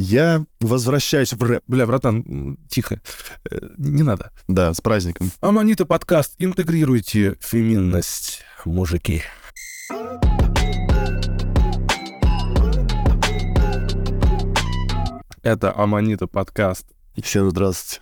Я возвращаюсь в рэп. Бля, братан, тихо. Э, Не надо. Да, с праздником. Аманита подкаст. Интегрируйте феминность, мужики. Это Аманита подкаст. Всем здравствуйте.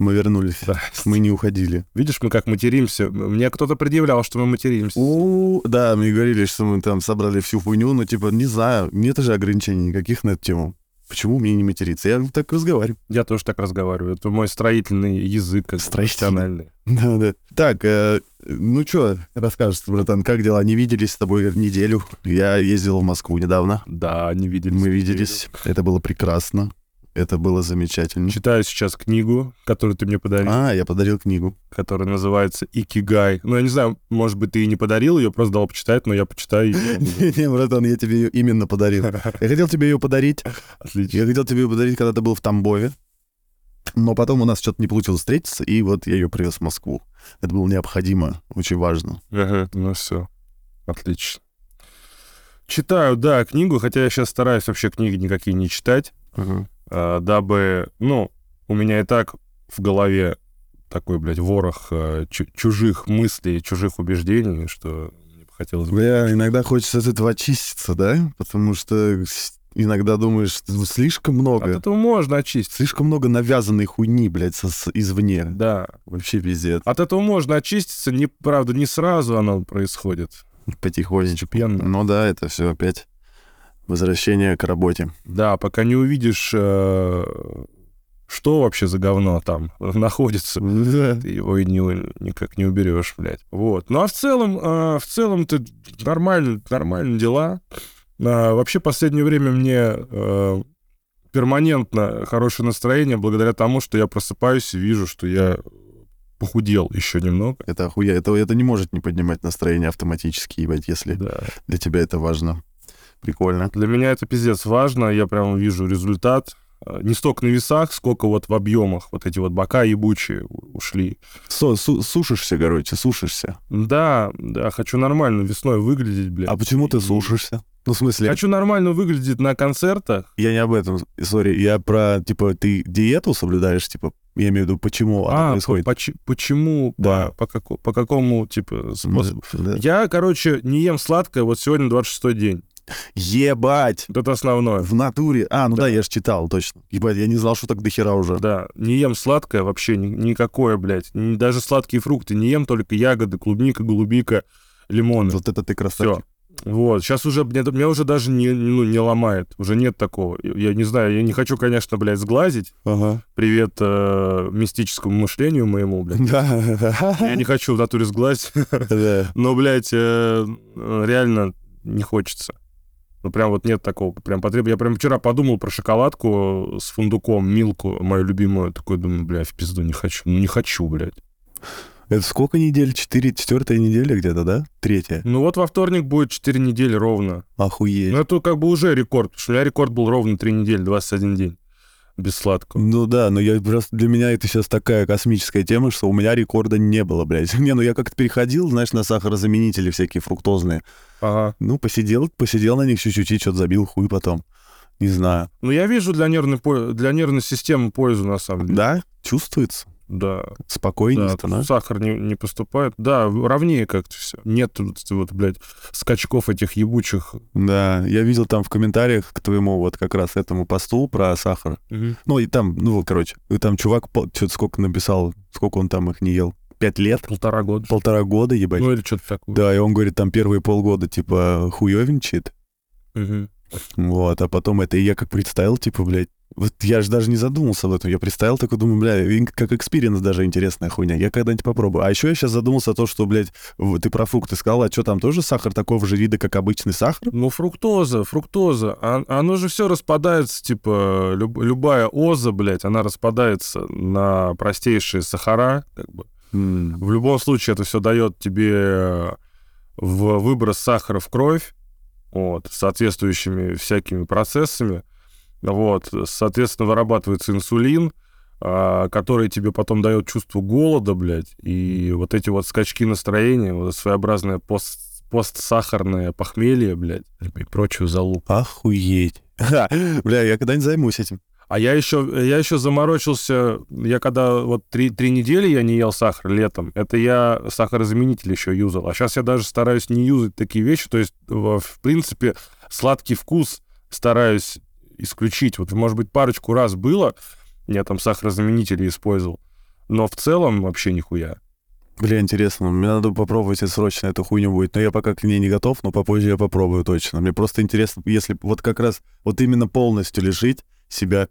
Мы вернулись. Мы не уходили. Видишь, мы как материмся. Мне кто-то предъявлял, что мы материмся. У, да, мне говорили, что мы там собрали всю хуйню, но типа, не знаю, нет же ограничений никаких на эту тему. Почему мне не материться? Я так разговариваю. Я тоже так разговариваю. Это мой строительный язык. Строительный. профессиональный. Да, да. Так, э, ну что, расскажешь, братан, как дела? Не виделись с тобой неделю. Я ездил в Москву недавно. Да, не виделись. Мы виделись. Это было прекрасно. Это было замечательно. Читаю сейчас книгу, которую ты мне подарил, А, я подарил книгу. которая называется «Икигай». Ну, я не знаю, может быть, ты и не подарил ее, просто дал почитать, но я почитаю. Не, братан, я тебе ее именно подарил. Я хотел тебе ее подарить. Отлично. Я хотел тебе ее подарить, когда ты был в Тамбове. Но потом у нас что-то не получилось встретиться, и вот я ее привез в Москву. Это было необходимо, очень важно. Ага, ну все. Отлично. Читаю, да, книгу, хотя я сейчас стараюсь вообще книги никакие не читать, а, дабы, ну, у меня и так в голове такой, блядь, ворох чу- чужих мыслей, чужих убеждений, что мне бы хотелось бы... Бля, иногда хочется от этого очиститься, да? Потому что иногда думаешь, что слишком От много. этого можно очистить. Слишком много навязанной хуйни, блядь, со- с- извне. Да. Вообще пиздец. От этого можно очиститься, не, правда, не сразу оно происходит. Потихонечку. Постепенно. Ну да, это все опять возвращение к работе. Да, пока не увидишь, э, что вообще за говно там находится. Да. ты его и не, никак не уберешь, блядь. Вот. Ну а в целом, а, в целом ты нормально, нормально дела. А, вообще последнее время мне э, перманентно хорошее настроение благодаря тому, что я просыпаюсь и вижу, что я похудел еще немного. Это охуя. Это, это не может не поднимать настроение автоматически, ебать, если Да. для тебя это важно. Прикольно. Для меня это пиздец важно. Я прям вижу результат. А, Не столько на весах, сколько вот в объемах. Вот эти вот бока ебучие ушли. Со- су- сушишься, короче, сушишься. Да, да, хочу нормально весной выглядеть, блядь. А почему ты сушишься? Ну, в смысле, Хочу нормально выглядеть на концертах. я не об этом, сори, я про, типа, ты диету соблюдаешь, типа, я имею в виду, почему она А, происходит? по- поч- почему, Да. по, по, како- по какому, типа, способу? Да. Я, короче, не ем сладкое, вот сегодня 26-й день. Ебать! Вот это основное. В натуре. А, ну да, Да. я же читал, точно. Ебать, я не знал, что так дохера уже. Да, не ем сладкое вообще ни- никакое, блядь. Даже сладкие фрукты не ем, только ягоды, клубника, голубика, лимоны. Вот это ты Все. красавчик. Вот, сейчас уже, мне, меня уже даже не, ну, не ломает, уже нет такого. Я не знаю, я не хочу, конечно, блядь, сглазить. Ага. Привет э, мистическому мышлению моему, блядь. Я Да. не хочу в натуре сглазить. Да. Но, блядь, э, реально не хочется. Ну, прям вот нет такого. Прям потреб... Я прям вчера подумал про шоколадку с фундуком, милку, мою любимую. Такой думаю, бля, в пизду не хочу. Ну, не хочу, блядь. Это сколько недель? Четыре, четвертая неделя где-то, да? Третья. Ну, вот во вторник будет 4 недели ровно. Охуеть. Ну, это как бы уже рекорд. Потому что у меня рекорд был ровно 3 недели, 21 день. Без сладкого. Ну да, но я просто для меня это сейчас такая космическая тема, что у меня рекорда не было, блядь. Не, ну я как-то переходил, знаешь, на сахарозаменители всякие фруктозные. Ага. Ну, посидел, посидел на них чуть-чуть, и что-то забил хуй потом. Не знаю. Ну, я вижу для нервной, для нервной системы пользу, на самом деле. Да? Чувствуется? Да. Спокойнее Да, становится? сахар не, не поступает. Да, ровнее как-то все. Нет вот, блядь, скачков этих ебучих. Да, я видел там в комментариях к твоему вот как раз этому посту про сахар. Ну, и там, ну, вот, короче, и там чувак что-то сколько написал, сколько он там их не ел. Пять лет? Полтора года. Полтора года, ебать. Ну или что-то такое. Да, и он говорит, там первые полгода, типа, хуёвенчит. Мгм. Вот, а потом это и я как представил, типа, блядь, вот я же даже не задумался об этом. Я представил, такой думаю, бля, как experience даже интересная хуйня. Я когда-нибудь попробую. А еще я сейчас задумался о том, что, блядь, ты про фрукты сказал, а что там тоже сахар такого же вида, как обычный сахар? Ну, фруктоза, фруктоза. А- оно же все распадается, типа, люб- любая оза, блядь, она распадается на простейшие сахара, как бы. М, В любом случае это все дает тебе в выброс сахара в кровь, вот, соответствующими всякими процессами. Вот, соответственно, вырабатывается инсулин, а, который тебе потом дает чувство голода, блядь, и вот эти вот скачки настроения, вот своеобразная пост постсахарное похмелье, блядь, и прочую залупу. Охуеть. Бля, я когда-нибудь займусь этим. А я еще, я еще заморочился, я когда вот три, три недели я не ел сахар летом, это я сахарозаменитель еще юзал. А сейчас я даже стараюсь не юзать такие вещи, то есть, в принципе, сладкий вкус стараюсь исключить. Вот, может быть, парочку раз было, я там сахарозаменители использовал, но в целом вообще нихуя. Бля, интересно, мне надо попробовать, если срочно эту хуйню будет. Но я пока к ней не готов, но попозже я попробую точно. Мне просто интересно, если вот как раз вот именно полностью лишить себя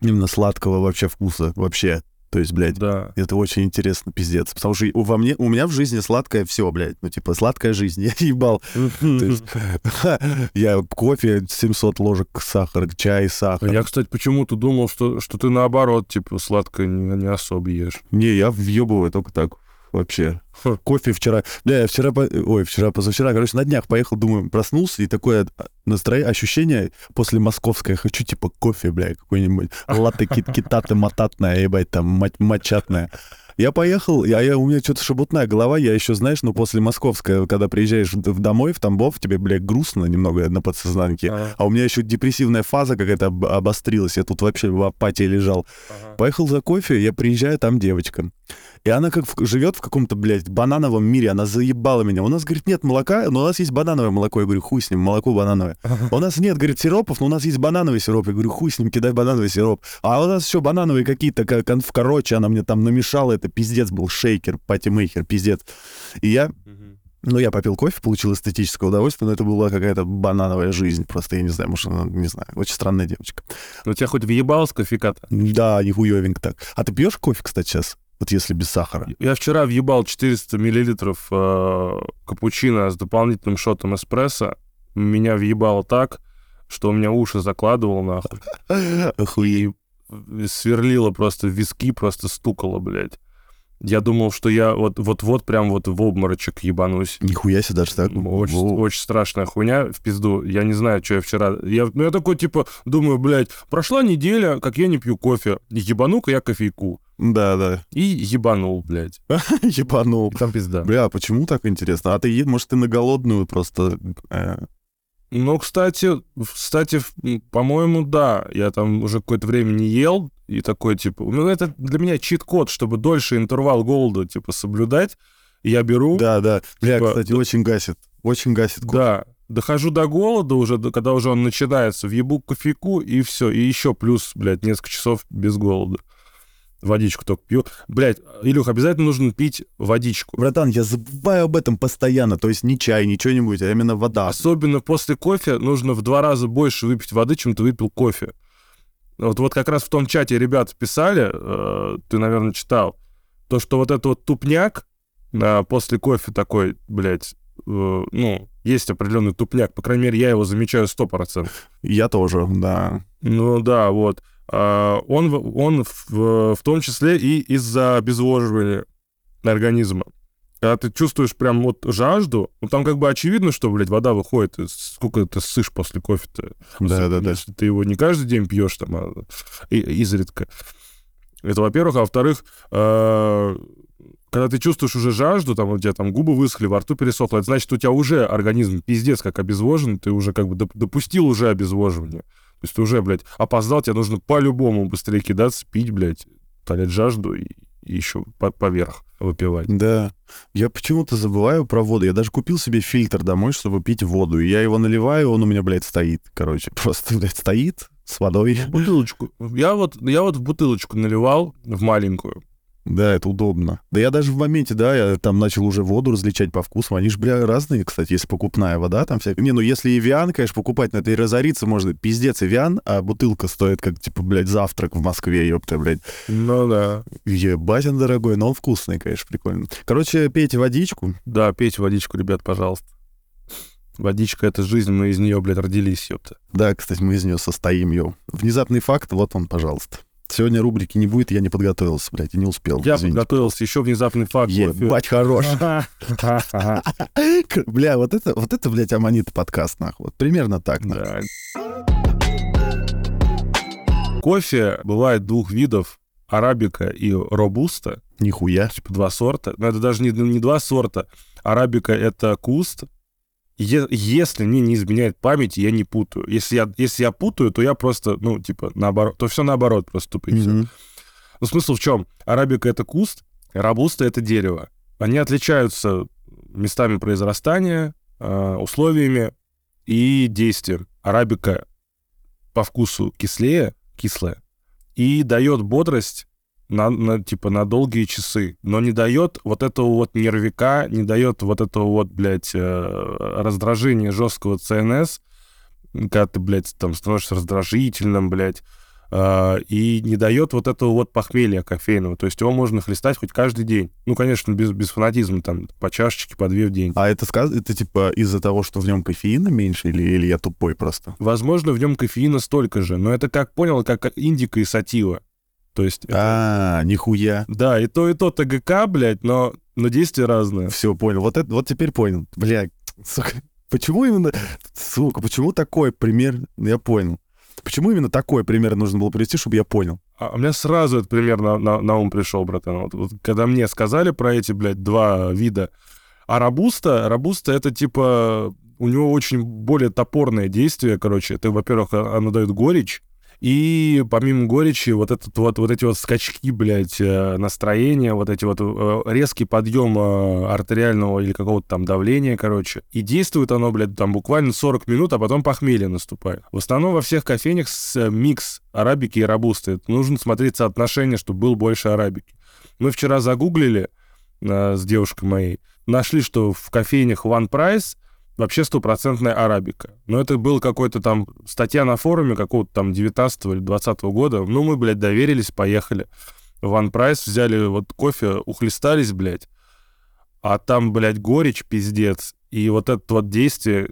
именно сладкого вообще вкуса, вообще. То есть, блядь, Да. это очень интересно, пиздец. Потому что у, во мне, у меня в жизни сладкое все, блядь. Ну, типа, сладкая жизнь. Я ебал. Я кофе 700 ложек сахара, чай, сахар. Я, кстати, почему-то думал, что, что ты наоборот, типа, сладкое не, не особо ешь. Не, я въебываю только так. Вообще. Кофе вчера... Бля, я вчера... Ой, вчера, позавчера, короче, на днях поехал, думаю, проснулся, и такое настроение, ощущение после московской, хочу, типа, кофе, бля, какой-нибудь латте кит китаты мататное, ебать, там, мать матчатное. Я поехал, я, я, у меня что-то шебутная голова, я еще, знаешь, ну, после московской, когда приезжаешь в, домой, в Тамбов, тебе, бля, грустно немного на подсознанке, Ага, а у меня еще депрессивная фаза какая-то об- обострилась, я тут вообще в апатии лежал. ага. Поехал за кофе, я приезжаю, там девочка. И она как в- живет в каком-то, блядь, банановом мире, она заебала меня. У нас, говорит, нет молока, но у нас есть банановое молоко. Я говорю, хуй с ним, молоко банановое. У нас нет, говорит, сиропов, но у нас есть банановый сироп. Я говорю, хуй с ним, кидай банановый сироп. А у нас еще банановые какие-то, ка- кон- короче, она мне там намешала, это пиздец был, шейкер, патимейкер, пиздец. И я ну, я попил кофе, получил эстетическое удовольствие, но это была какая-то банановая жизнь. Просто я не знаю, может, она, не знаю, очень странная девочка. Ну, тебя хоть въебал с кофеката? Да, нихуевенько так. А ты пьешь кофе, кстати, сейчас? Вот если без сахара. Я вчера въебал 400 миллилитров э, капучино с дополнительным шотом эспрессо. Меня въебало так, что у меня уши закладывало, нахуй. Охуеть. Сверлило просто виски, просто стукало, блядь. Я думал, что я вот- вот-вот прям вот в обморочек ебанусь. Нихуя себе даже так. Очень, Воу. очень страшная хуйня в пизду. Я не знаю, что я вчера... Я, ну, я такой, типа, думаю, блядь, прошла неделя, как я не пью кофе. Ебану-ка я кофейку. Да, да. И ебанул, блядь. Ебанул. И там пизда. Бля, а почему так интересно? А ты, может, ты на голодную просто... э, Ну, кстати, кстати, по-моему, да. Я там уже какое-то время не ел, и такой, типа... Ну, это для меня чит-код, чтобы дольше интервал голода, типа, соблюдать. Я беру... Да, да. Бля, Типа, кстати, очень гасит. Очень гасит. кофе. Да, дохожу до голода уже, когда уже он начинается, въебу кофейку, и все. И еще плюс, блядь, несколько часов без голода. Водичку только пью. Блядь, Илюх, обязательно нужно пить водичку. Братан, я забываю об этом постоянно. То есть не чай, не что-нибудь, а именно вода. Особенно после кофе нужно в два раза больше выпить воды, чем ты выпил кофе. Вот, вот как раз в том чате ребята писали, э, ты, наверное, читал, то, что вот этот вот тупняк э, после кофе такой, блядь, э, ну, есть определенный тупняк, по крайней мере, я его замечаю 100%. Я тоже, да. Ну да, вот. А, Он, он в, в том числе и из-за обезвоживания организма. Когда ты чувствуешь прям вот жажду, ну там как бы очевидно, что, блядь, вода выходит. Сколько ты ссышь после кофе-то? Да, да, да. Если ты его не каждый день пьешь, там, а и- изредка. Это, во-первых. А во-вторых, э, когда ты чувствуешь уже жажду, там, у тебя там губы высохли, во рту пересохло, это значит, у тебя уже организм пиздец как обезвожен, ты уже как бы доп- допустил уже обезвоживание. То есть ты уже, блядь, опоздал, тебе нужно по-любому быстрее кидаться, пить, блядь, утолять жажду и еще по- поверх выпивать. Да. Я почему-то забываю про воду. Я даже купил себе фильтр домой, чтобы пить воду. И я его наливаю, он у меня, блядь, стоит. Короче, просто, блядь, стоит с водой. Бутылочку. Я вот, я вот в бутылочку наливал, в маленькую. Да, это удобно. Да я даже в моменте, да, я там начал уже воду различать по вкусу. Они же, бля, разные, кстати, если покупная вода там всякая. Не, ну если Эвиан, конечно, покупать, на это и разориться можно. Пиздец, Эвиан, а бутылка стоит как, типа, блядь, завтрак в Москве, ёпта, блядь. Ну да. Ебать он дорогой, но он вкусный, конечно, прикольно. Короче, пейте водичку. Да, пейте водичку, ребят, пожалуйста. Водичка — это жизнь, мы из нее, блядь, родились, ёпта. Да, кстати, мы из нее состоим, йоу. Внезапный факт, вот он, пожалуйста. Сегодня рубрики не будет, я не подготовился, блядь, и не успел. Я извините. подготовился, еще внезапный факт. Ебать хорош. Бля, вот это, вот это, блядь, аманита подкаст, нахуй. Вот примерно так, нахуй. Кофе бывает двух видов. Арабика и робуста. Нихуя. Типа два сорта. Но это даже не, не два сорта. Арабика — это куст, Е- если мне не изменяет память, я не путаю. Если я, если я путаю, то я просто, ну, типа, наоборот, то все наоборот просто тупо и всё. Мгм. Ну, смысл в чем? Арабика — это куст, рабуста — это дерево. Они отличаются местами произрастания, э, условиями и действием. Арабика по вкусу кислее, кислая, и дает бодрость на, на, типа, на долгие часы, но не дает вот этого вот нервика, не дает вот этого вот, блядь, э, раздражения жесткого ЦНС, когда ты, блядь, там становишься раздражительным, блядь, а, и не дает вот этого вот похмелья кофейного. То есть его можно хлестать хоть каждый день. Ну, конечно, без, без фанатизма, там, по чашечке, по две в день. А это, сказ... это типа из-за того, что в нем кофеина меньше, или, или я тупой просто? Возможно, в нем кофеина столько же, но это, как понял, как индика и сатива. То есть... это- А, нихуя. Да, и то, и то ТГК, блядь, но, но действие разное. Все, понял. Вот, это, вот теперь понял. Бля, сука, почему именно... Сука, почему такой пример... Я понял. Почему именно такой пример нужно было привести, чтобы я понял? А у меня сразу этот пример на, на- на ум пришел, братан. Вот, вот когда мне сказали про эти, блядь, два вида. А рабуста, рабуста это типа... У него очень более топорное действие, короче. Это, во-первых, а- оно дает горечь. И помимо горечи, вот, этот, вот, вот эти вот скачки, блядь, э, настроения, вот эти вот э, резкий подъем э, артериального или какого-то там давления, короче. И действует оно, блядь, там буквально 40 минут, а потом похмелье наступает. В основном во всех кофейнях с микс арабики и рабусты. Нужно смотреть соотношение, чтобы был больше арабики. Мы вчера загуглили с девушкой моей, нашли, что в кофейнях One Price вообще стопроцентная арабика. Но это был какой-то там статья на форуме какого-то там 19 или 20 года. Ну, мы, блядь, доверились, поехали. В One Price взяли вот кофе, ухлестались, блядь. А там, блядь, горечь, пиздец. И вот это вот действие,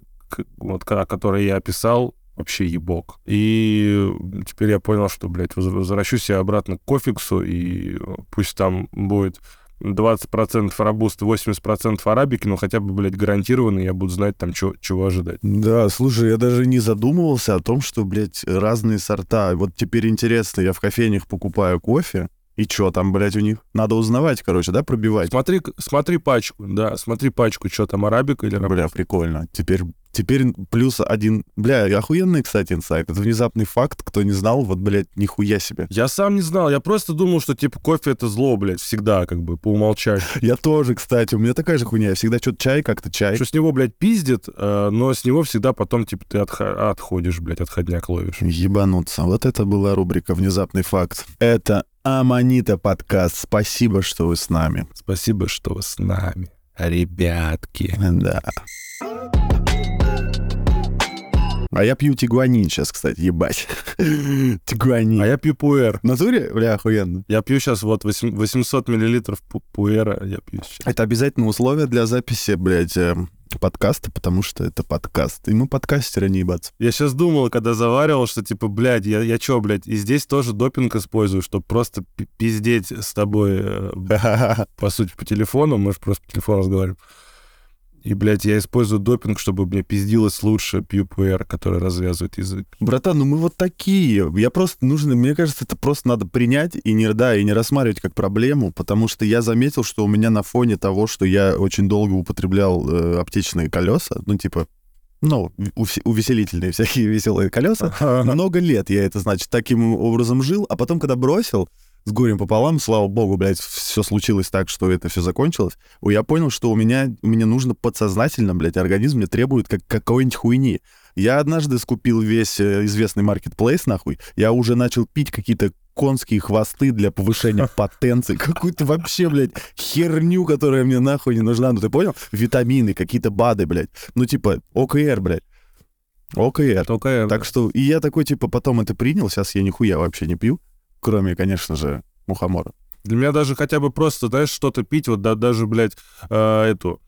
вот, которое я описал, вообще ебок. И теперь я понял, что, блядь, воз- возвращусь я обратно к кофиксу, и пусть там будет 20% рабуста, 80% арабики, но хотя бы, блядь, гарантированно я буду знать там, чё- чего ожидать. Да, слушай, я даже не задумывался о том, что, блядь, разные сорта. Вот теперь интересно, я в кофейнях покупаю кофе, и чё там, блядь, у них? Надо узнавать, короче, да, пробивать? Смотри, смотри пачку, да, смотри пачку, что там, арабика или рабуста. Бля, прикольно. Теперь, теперь плюс один... Бля, охуенный, кстати, инсайт. Это внезапный факт. Кто не знал, вот, блядь, нихуя себе. Я сам не знал, я просто думал, что, типа, кофе — это зло, блядь, всегда, как бы, по умолчанию. Я тоже, кстати, у меня такая же хуйня. Я всегда что-то чай, как-то чай. Что с него, блядь, пиздит, э, но с него всегда потом, типа, ты отходишь, блядь, отходняк ловишь. Ебануться. Вот это была рубрика «Внезапный факт». Это Аманита подкаст. Спасибо, что вы с нами. Спасибо, что вы с нами, ребятки. Да. А я пью тигуанин сейчас, кстати, ебать. Тигуанин. А я пью пуэр. В натуре? Бля, охуенно. Я пью сейчас вот восем- 800 миллилитров пу- пуэра, я пью сейчас. Это обязательно условие для записи, блядь, э, подкаста, потому что это подкаст. И мы подкастеры, не ебаться. Я сейчас думал, когда заваривал, что типа, блядь, я, я чё, блядь, и здесь тоже допинг использую, чтобы просто пи- пиздеть с тобой, э, по сути, по телефону, мы же просто по телефону разговариваем. И, блядь, я использую допинг, чтобы мне пиздилось лучше пью пуэр, который развязывает язык. Братан, ну мы вот такие. Я просто нужно, мне кажется, это просто надо принять и не, да, и не рассматривать как проблему, потому что я заметил, что у меня на фоне того, что я очень долго употреблял э, аптечные колеса, ну типа, ну, уве- увеселительные всякие веселые колеса, много лет я это, значит, таким образом жил, а потом, когда бросил, с горем пополам, слава богу, блядь, все случилось так, что это все закончилось, я понял, что у меня, мне нужно подсознательно, блядь, организм мне требует как какой-нибудь хуйни. Я однажды скупил весь э, известный маркетплейс, нахуй, я уже начал пить какие-то конские хвосты для повышения потенции, какую-то вообще, блядь, херню, которая мне нахуй не нужна, ну ты понял? Витамины, какие-то БАДы, блядь, ну типа ОКР, блядь. ОКР. Только Так что, и я такой, типа, потом это принял, сейчас я нихуя вообще не пью, кроме, конечно же, мухомора. Для меня даже хотя бы просто, знаешь, что-то пить, вот да- даже, блядь, э, эту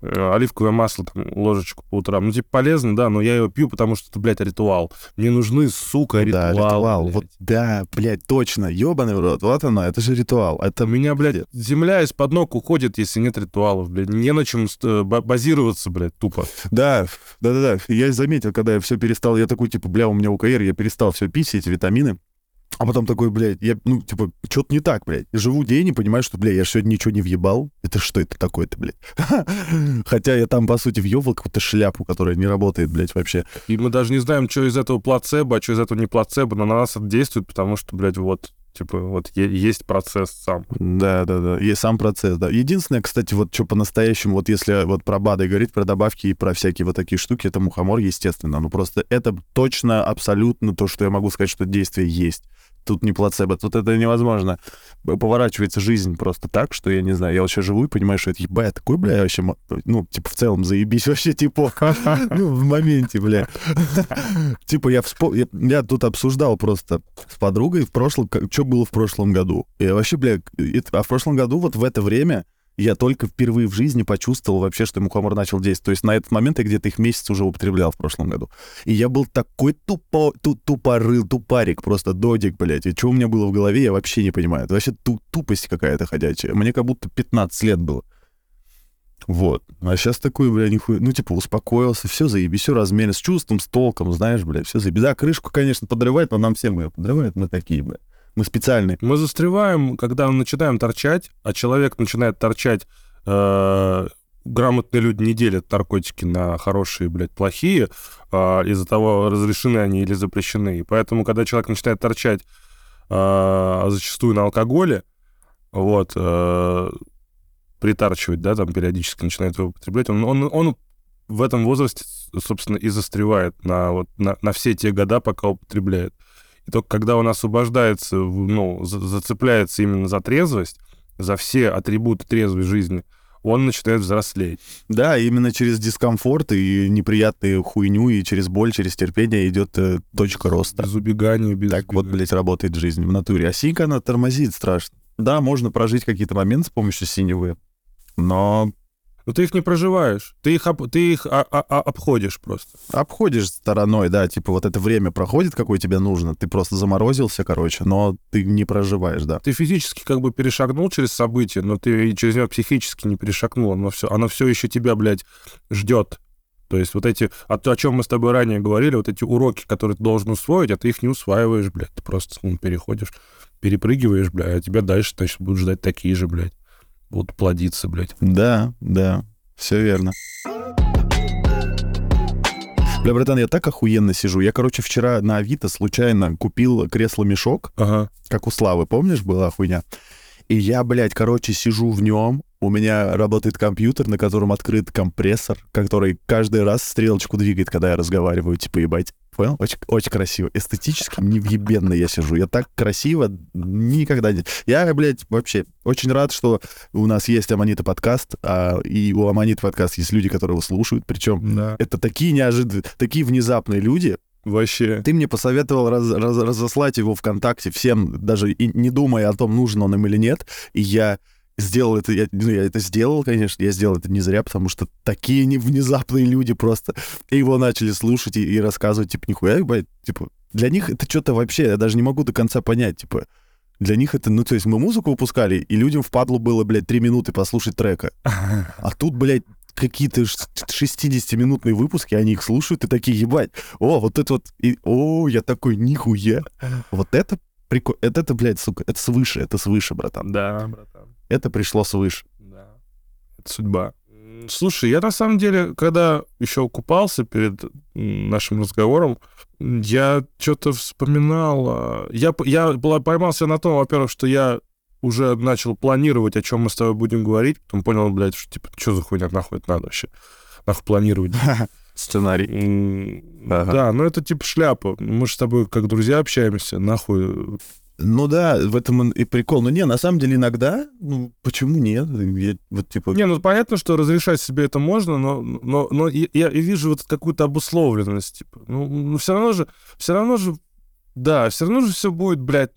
э, оливковое масло, там, ложечку по утрам. Ну, типа, полезно, да, но я его пью, потому что это, блядь, ритуал. Мне нужны, сука, ритуал. да, ритуал. блядь. Вот, да, блядь, точно, ебаный в рот, вот оно, это же ритуал. Это У меня, блядь, земля из-под ног уходит, если нет ритуалов, блядь. Не на чем ба- базироваться, блядь, тупо. Да, да-да-да. Я заметил, когда я все перестал, я такой, типа, бля, у меня УКР, я перестал все пить, все эти витамины. А потом такой, блядь, я, ну, типа, что-то не так, блядь. Живу день и понимаю, что, блядь, я сегодня ничего не въебал. Это что это такое-то, блядь? Хотя я там, по сути, въебал какую-то шляпу, которая не работает, блядь, вообще. И мы даже не знаем, что из этого плацебо, а что из этого не плацебо, но на нас это действует, потому что, блядь, вот Типа, вот есть процесс сам. Да, да, да. Есть сам процесс, да. Единственное, кстати, вот что по-настоящему, вот если вот про БАДы говорить, про добавки и про всякие вот такие штуки, это мухомор, естественно. Ну, просто это точно, абсолютно то, что я могу сказать, что действие есть тут не плацебо, тут это невозможно. Поворачивается жизнь просто так, что я не знаю, я вообще живу и понимаю, что это ебать, такой, бля, вообще, ну, типа, в целом заебись вообще, типа, ну, в моменте, бля. Типа, я вспомнил, я тут обсуждал просто с подругой в прошлом, что было в прошлом году. И вообще, бля, а в прошлом году вот в это время я только впервые в жизни почувствовал вообще, что мухомор начал действовать. То есть на этот момент я где-то их месяц уже употреблял в прошлом году. И я был такой тупо, ту, тупорыл, тупарик, просто додик, блядь. И что у меня было в голове, я вообще не понимаю. Это вообще ту, тупость какая-то ходячая. Мне как будто 15 лет было. Вот. А сейчас такой, бля, нихуя, ну, типа, успокоился, все заебись, все размеренно, с чувством, с толком, знаешь, бля, все заебись. Да, крышку, конечно, подрывает, но нам всем ее подрывает, мы такие, бля. Мы специальные. Мы застреваем, когда мы начинаем торчать, а человек начинает торчать э, грамотные люди не делят наркотики на хорошие, блядь, плохие, э, из-за того, разрешены они или запрещены. И поэтому, когда человек начинает торчать э, зачастую на алкоголе, вот, э, притарчивать, да, там периодически начинает его употреблять, он, он, он в этом возрасте, собственно, и застревает на, вот, на, на все те года, пока употребляет. И только когда он освобождается, ну, зацепляется именно за трезвость, за все атрибуты трезвой жизни, он начинает взрослеть. Да, именно через дискомфорт и неприятную хуйню, и через боль, через терпение идет э, точка роста. Без убегания, без Так убегания. вот, блядь, работает жизнь в натуре. А синька, она тормозит страшно. Да, можно прожить какие-то моменты с помощью синевы, но но ты их не проживаешь. Ты их, об, ты их а, а, а, обходишь просто. Обходишь стороной, да. Типа вот это время проходит, какое тебе нужно. Ты просто заморозился, короче, но ты не проживаешь, да. Ты физически как бы перешагнул через событие, но ты через него психически не перешагнул. Оно все, оно все еще тебя, блядь, ждет. То есть вот эти, о, о чем мы с тобой ранее говорили, вот эти уроки, которые ты должен усвоить, а ты их не усваиваешь, блядь. Ты просто ну, переходишь, перепрыгиваешь, блядь, а тебя дальше, значит, будут ждать такие же, блядь будут плодиться, блядь. Да, да, все верно. Бля, братан, я так охуенно сижу. Я, короче, вчера на Авито случайно купил кресло-мешок, ага. как у Славы, помнишь, была хуйня? И я, блядь, короче, сижу в нем, у меня работает компьютер, на котором открыт компрессор, который каждый раз стрелочку двигает, когда я разговариваю, типа, ебать. Понял? Очень, очень красиво. Эстетически невъебенно я сижу. Я так красиво никогда не... Я, блядь, вообще очень рад, что у нас есть Аманита подкаст, а, и у Аманита подкаст есть люди, которые его слушают. Причем да. это такие неожиданные, такие внезапные люди, Вообще. Ты мне посоветовал раз, раз, разослать его ВКонтакте всем, даже и не думая о том, нужен он им или нет. И я сделал это, я, ну, я это сделал, конечно, я сделал это не зря, потому что такие внезапные люди просто его начали слушать и, и рассказывать, типа, нихуя, ебать, типа, для них это что-то вообще, я даже не могу до конца понять, типа, для них это, ну, то есть мы музыку выпускали, и людям впадло было, блядь, три минуты послушать трека. А тут, блядь, какие-то 60-минутные выпуски, они их слушают и такие, ебать, о, вот это вот, и, о, я такой, нихуя. Вот это прикольно, это, это, блядь, сука, это свыше, это свыше, братан. Да, братан. Это пришло свыше. Да. Это судьба. Слушай, я на самом деле, когда еще купался перед нашим разговором, я что-то вспоминал. А, я, я была, поймался на том, во-первых, что я уже начал планировать, о чем мы с тобой будем говорить, потом понял, блядь, что типа, что за хуйня нахуй это надо вообще? Нахуй планировать. Сценарий. Да, ну это типа шляпа. Мы же с тобой как друзья общаемся, нахуй ну да, в этом и прикол. Но не, на самом деле иногда, ну почему нет? Я, вот типа... Не, ну понятно, что разрешать себе это можно, но, но, но я, я вижу вот какую-то обусловленность. Типа. Ну, ну все равно же, все равно же, да, все равно же все будет, блядь,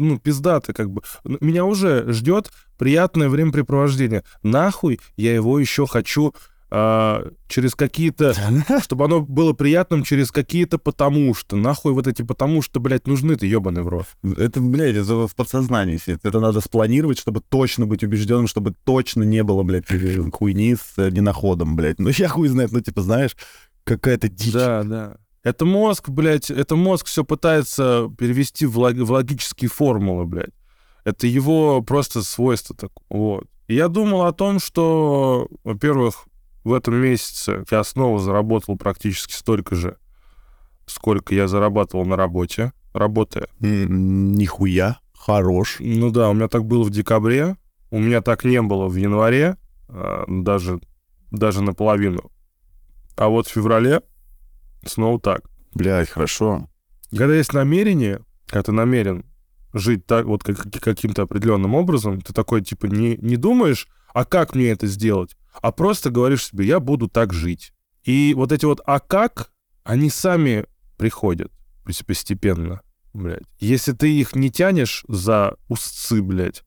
ну, пиздато как бы. Меня уже ждет приятное времяпрепровождение. Нахуй я его еще хочу а, через какие-то... Чтобы оно было приятным через какие-то потому что. Нахуй вот эти потому что, блядь, нужны ты, ебаный в рот. Это, блядь, это в подсознании сидит. Это надо спланировать, чтобы точно быть убежденным, чтобы точно не было, блядь, хуйни с э, ненаходом, блядь. Ну, я хуй знает, ну, типа, знаешь, какая-то дичь. Да, да. Это мозг, блядь, это мозг все пытается перевести в, лог, в логические формулы, блядь. Это его просто свойство такое. Вот. И я думал о том, что, во-первых, в этом месяце я снова заработал практически столько же, сколько я зарабатывал на работе, работая. Нихуя, хорош. Ну да, у меня так было в декабре, у меня так не было в январе, а, даже, даже наполовину. А вот в феврале снова так. Блядь, хорошо. Когда есть намерение, когда ты намерен жить так, вот как, каким-то определенным образом, ты такой, типа, не, не думаешь, а как мне это сделать? А просто говоришь себе, я буду так жить. И вот эти вот «а как», они сами приходят постепенно, блядь. Если ты их не тянешь за узцы, блядь,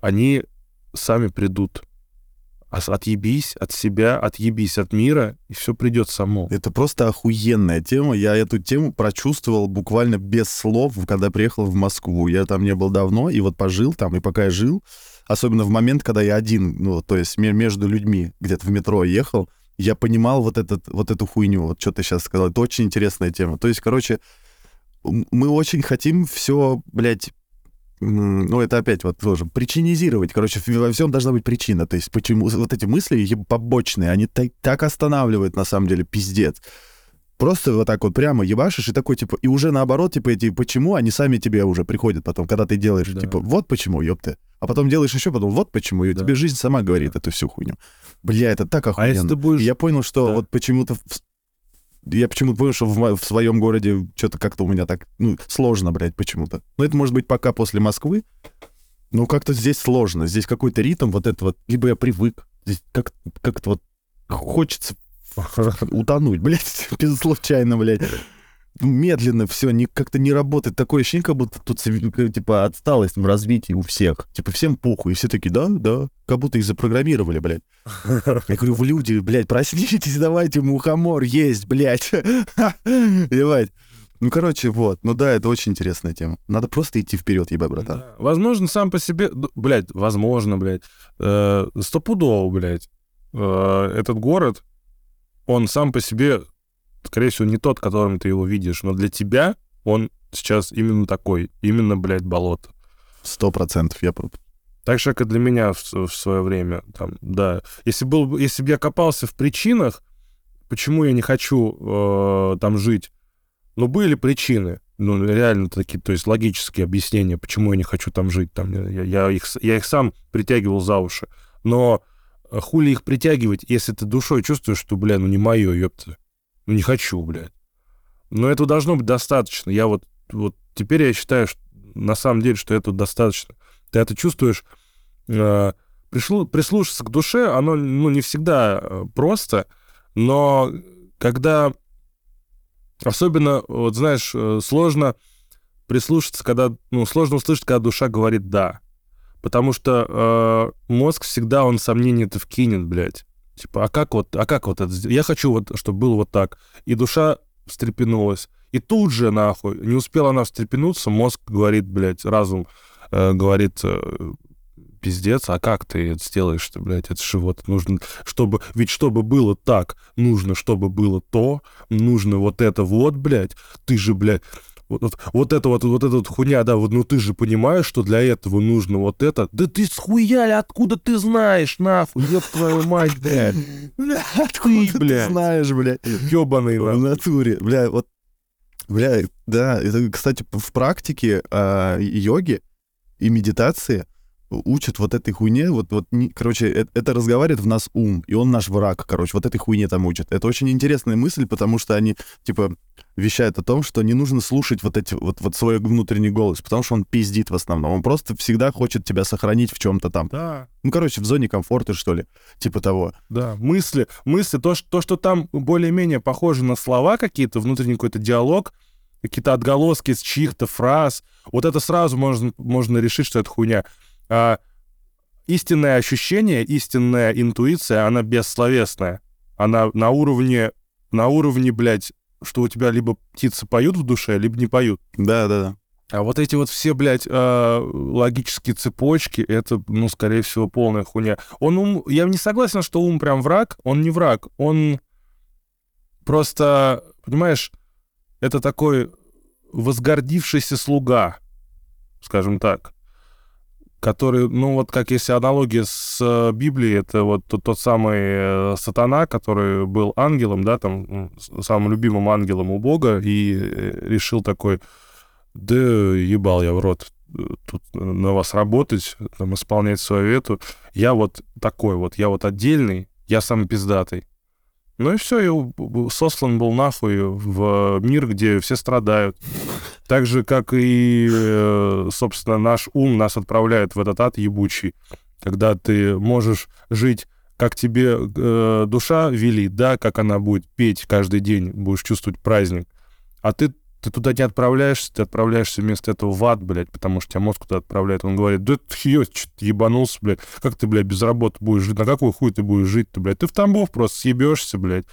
они сами придут. А отъебись от себя, отъебись от мира, и все придет само. Это просто охуенная тема. Я эту тему прочувствовал буквально без слов, когда приехал в Москву. Я там не был давно, и вот пожил там, и пока я жил, особенно в момент, когда я один, ну, то есть между людьми где-то в метро ехал, я понимал вот, этот, вот эту хуйню, вот что ты сейчас сказал. Это очень интересная тема. То есть, короче, мы очень хотим все, блядь, ну, это опять вот тоже причинизировать. Короче, во всем должна быть причина. То есть почему вот эти мысли побочные, они так, так останавливают, на самом деле, пиздец. Просто вот так вот прямо ебашишь и такой, типа, и уже наоборот, типа, эти почему, они сами тебе уже приходят потом, когда ты делаешь, да. типа, вот почему, ёпты. А потом делаешь еще, потом, вот почему, и да. тебе жизнь сама говорит да. эту всю хуйню. Бля, это так охуенно. А если ты будешь... И я понял, что да. вот почему-то я почему-то понял, что в, в своем городе что-то как-то у меня так, ну, сложно, блядь, почему-то. Но это может быть пока после Москвы. Но как-то здесь сложно. Здесь какой-то ритм вот это вот. Либо я привык. Здесь как- как-то вот хочется утонуть, блядь, случайно, блядь медленно все, не, как-то не работает. Такое ощущение, как будто тут, типа, отсталость в развитии у всех. Типа, всем похуй. И все такие, да, да, как будто их запрограммировали, блядь. Я говорю, вы люди, блядь, проснитесь, давайте мухомор есть, блядь. Ебать. Ну, короче, вот. Ну да, это очень интересная тема. Надо просто идти вперед, ебать, братан. Да. Возможно, сам по себе... Блядь, возможно, блядь. Э, стопудово, блядь. Э, этот город, он сам по себе скорее всего, не тот, которым ты его видишь, но для тебя он сейчас именно такой, именно, блядь, болото. Сто процентов, я. Так же, как и для меня в, в свое время, там, да. Если, был, если бы я копался в причинах, почему я не хочу э, там жить, ну, были причины, ну, реально такие, то есть логические объяснения, почему я не хочу там жить, там, я, я, их, я их сам притягивал за уши, но э, хули их притягивать, если ты душой чувствуешь, что, бля, ну не мое, ёпта. Ну, не хочу, блядь. Но этого должно быть достаточно. Я вот, вот теперь я считаю, что на самом деле, что этого достаточно. Ты это чувствуешь, э, прислушаться к душе, оно, ну, не всегда э, просто, но когда особенно, вот знаешь, э, сложно прислушаться, когда, ну, сложно услышать, когда душа говорит «да». Потому что э, мозг всегда, он сомнения-то вкинет, блядь. Типа, а как вот, а как вот это сделать? Я хочу вот, чтобы было вот так. И душа встрепенулась. И тут же, нахуй, не успела она встрепенуться, мозг говорит, блядь, разум э, говорит, э, пиздец, а как ты это сделаешь-то, блядь, это же вот нужно, чтобы, ведь чтобы было так, нужно, чтобы было то, нужно вот это вот, блядь, ты же, блядь, вот, вот, вот это вот, вот эта вот хуйня, да, вот, ну ты же понимаешь, что для этого нужно вот это. Да ты схуяли, откуда ты знаешь, нахуй, еб твою мать, блядь. Откуда ты, блядь. знаешь, блядь. Ёбаный, В натуре, бля, вот, бля, да, это, кстати, в практике э, йоги и медитации учат вот этой хуйне, вот, вот не, короче, это, это разговаривает в нас ум, и он наш враг, короче, вот этой хуйне там учат. Это очень интересная мысль, потому что они, типа, вещают о том, что не нужно слушать вот эти, вот, вот свой внутренний голос, потому что он пиздит в основном. Он просто всегда хочет тебя сохранить в чем-то там. Да. Ну, короче, в зоне комфорта, что ли, типа того. Да, мысли, мысли, то, что, то, что там более-менее похоже на слова какие-то, внутренний какой-то диалог, какие-то отголоски с чьих-то фраз, вот это сразу можно, можно решить, что это хуйня а, истинное ощущение, истинная интуиция, она бессловесная. Она на уровне, на уровне, блядь, что у тебя либо птицы поют в душе, либо не поют. Да, да, да. А вот эти вот все, блядь, э, логические цепочки, это, ну, скорее всего, полная хуйня. Он ум... Я не согласен, что ум прям враг. Он не враг. Он просто, понимаешь, это такой возгордившийся слуга, скажем так, который, ну вот как если аналогия с э, Библией, это вот тот, тот самый э, сатана, который был ангелом, да, там, самым любимым ангелом у Бога, и э, решил такой, да ебал я в рот, тут на вас работать, там, исполнять свою вету. Я вот такой вот, я вот отдельный, я самый пиздатый. Ну и все, я сослан был нахуй в мир, где все страдают. Так же, как и, э, собственно, наш ум нас отправляет в этот ад ебучий, когда ты можешь жить как тебе э, душа велит, да, как она будет петь каждый день, будешь чувствовать праздник. А ты ты туда не отправляешься, ты отправляешься вместо этого в ад, блядь, потому что тебя мозг туда отправляет. Он говорит, да ты ё, что ты ебанулся, блядь, как ты, блядь, без работы будешь жить, на какой хуй ты будешь жить-то, блядь? Ты в Тамбов просто съебешься, блядь,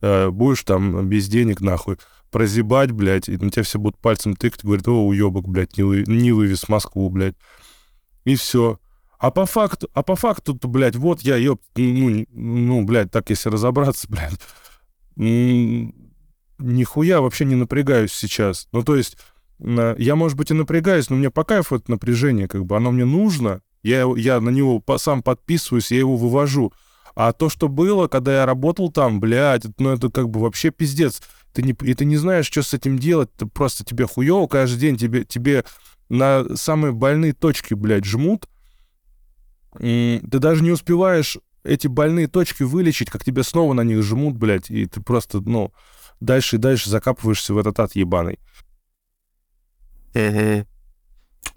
э, будешь там без денег, нахуй, прозебать, блядь, и на тебя все будут пальцем тыкать, говорят, о, уебок, блядь, не, вы, не вывез Москву, блядь. И все. А по факту, а по факту-то, блядь, вот я, ёб, ну, ну, блядь, так если разобраться, блядь, нихуя вообще не напрягаюсь сейчас. Ну, то есть, я, может быть, и напрягаюсь, но мне по кайфу это напряжение, как бы, оно мне нужно, я, я на него сам подписываюсь, я его вывожу. А то, что было, когда я работал там, блядь, ну, это как бы вообще пиздец. Ты не, и ты не знаешь, что с этим делать, ты просто тебе хуёво каждый день, тебе, тебе на самые больные точки, блядь, жмут, ты даже не успеваешь эти больные точки вылечить, как тебе снова на них жмут, блядь, и ты просто, ну, дальше и дальше закапываешься в этот ад ебаный.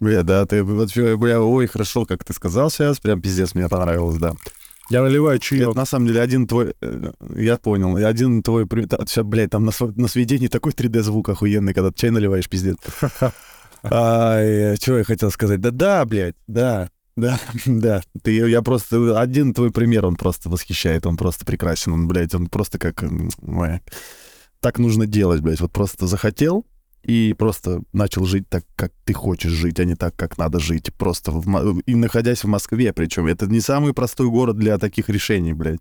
Бля, да, ты вообще, бля, ой, хорошо, как ты сказал сейчас, прям пиздец, мне понравилось, да. Я наливаю чаек. Это, на самом деле, один твой... Э, я понял. Один твой... Сейчас, блядь, там на, на сведении такой 3D-звук охуенный, когда ты чай наливаешь, пиздец. Что я хотел сказать? Да-да, блядь, да. Да, да. Ты, я просто... Один твой пример, он просто восхищает, он просто прекрасен. Он, блядь, он просто как... Так нужно делать, блядь. Вот просто захотел и просто начал жить так, как ты хочешь жить, а не так, как надо жить. Просто в, и находясь в Москве, причем это не самый простой город для таких решений, блядь.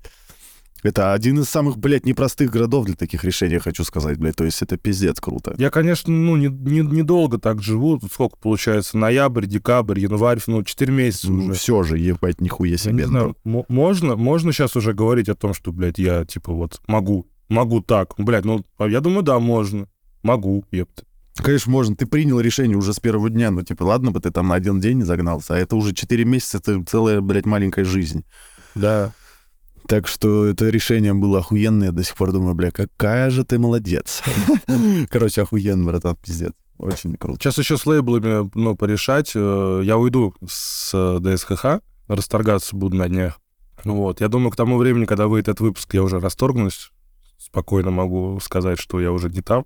Это один из самых, блядь, непростых городов для таких решений, я хочу сказать, блядь. То есть это пиздец круто. Я, конечно, ну, недолго не, не, недолго так живу. Сколько получается? Ноябрь, декабрь, январь, ну, 4 месяца ну, уже. все же, ебать, нихуя себе. Я не знаю, можно, можно сейчас уже говорить о том, что, блядь, я, типа, вот могу Могу так. Блядь, ну, а я думаю, да, можно. Могу, ёпта. Конечно, можно. Ты принял решение уже с первого дня. Ну, типа, ладно бы ты там на один день не загнался, а это уже 4 месяца, это целая, блядь, маленькая жизнь. Да. Так что это решение было охуенное. Я до сих пор думаю, бля, какая же ты молодец. Короче, охуенно, братан, пиздец. Очень круто. Сейчас еще с лейблами, ну, порешать. Э, я уйду с ДСХХ, расторгаться буду на днях. Вот. Я думаю, к тому времени, когда выйдет этот выпуск, я уже расторгнусь спокойно могу сказать, что я уже не там.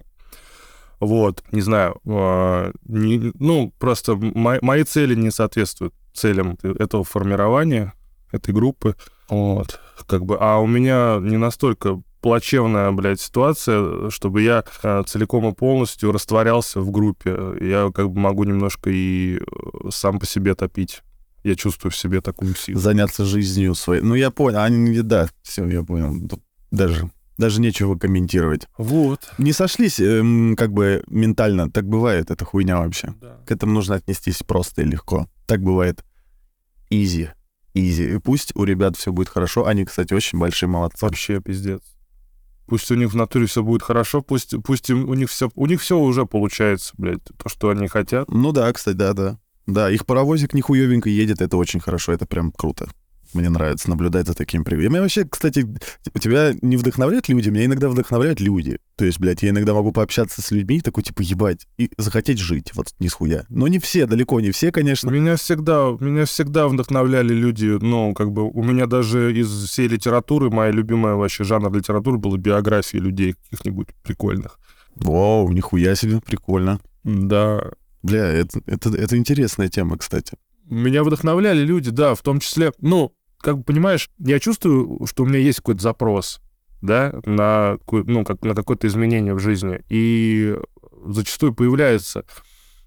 Вот, не знаю, э, не, ну, просто мои, мои цели не соответствуют целям этого формирования, этой группы. Вот, как бы, а у меня не настолько плачевная, блядь, ситуация, чтобы я э, целиком и полностью растворялся в группе. Я как бы могу немножко и э, сам по себе топить. Я чувствую в себе такую силу. Заняться жизнью своей. Ну, я понял. Они, да, все, я понял. Даже даже нечего комментировать. Вот. Не сошлись эм, как бы ментально. Так бывает, это хуйня вообще. Да. К этому нужно отнестись просто и легко. Так бывает. Изи. Изи. И пусть у ребят все будет хорошо. Они, кстати, очень большие молодцы. Вообще пиздец. Пусть у них в натуре все будет хорошо, пусть, пусть у них все, у них все уже получается, блядь, то, что они хотят. Ну да, кстати, да, да. Да, их паровозик нихуевенько едет, это очень хорошо, это прям круто. Мне нравится наблюдать за такими привычками. Вообще, кстати, тебя не вдохновляют люди, меня иногда вдохновляют люди. То есть, блядь, я иногда могу пообщаться с людьми, такой, типа, ебать, и захотеть жить, вот, не схуя. Но не все, далеко не все, конечно. Меня всегда, меня всегда вдохновляли люди, ну, как бы, у меня даже из всей литературы, моя любимая вообще жанр литературы была биографии людей каких-нибудь прикольных. Вау, нихуя себе, прикольно. Да. Бля, это, это, это интересная тема, кстати. Меня вдохновляли люди, да, в том числе, ну, как бы понимаешь, я чувствую, что у меня есть какой-то запрос, да, на, ну, как, на какое-то изменение в жизни. И зачастую появляется,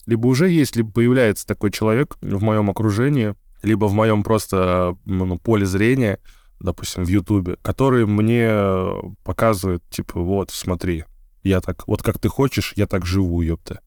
либо уже есть, либо появляется такой человек в моем окружении, либо в моем просто ну, поле зрения, допустим, в Ютубе, который мне показывает, типа, вот, смотри, Я так, вот как ты хочешь, я так живу, ёпта.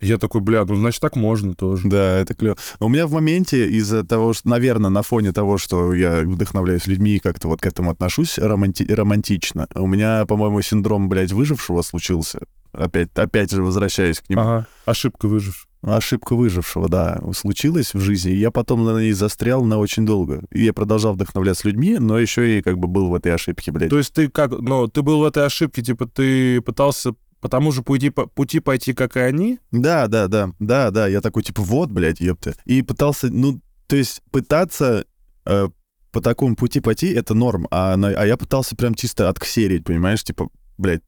Я такой, бля, ну, значит, так можно тоже. Да, это клево. У меня в моменте из-за того, что, наверное, на фоне того, что я вдохновляюсь людьми и как-то вот к этому отношусь романти- романтично, у меня, по-моему, синдром, блядь, выжившего случился. Опять, опять же возвращаюсь к нему. Ага, ошибка выжившего. Ошибка выжившего, да, случилась в жизни, и я потом на ней застрял на очень долго. И я продолжал вдохновляться людьми, но еще и как бы был в этой ошибке, блядь. То есть ты как, ну, ты был в этой ошибке, типа, ты пытался по тому же пути, по, пути пойти, как и они? Да, да, да, да, да, я такой, типа, вот, блядь, ёпта. И пытался, ну, то есть пытаться э, по такому пути пойти, это норм, а, а я пытался прям чисто отксерить, понимаешь, типа, блядь,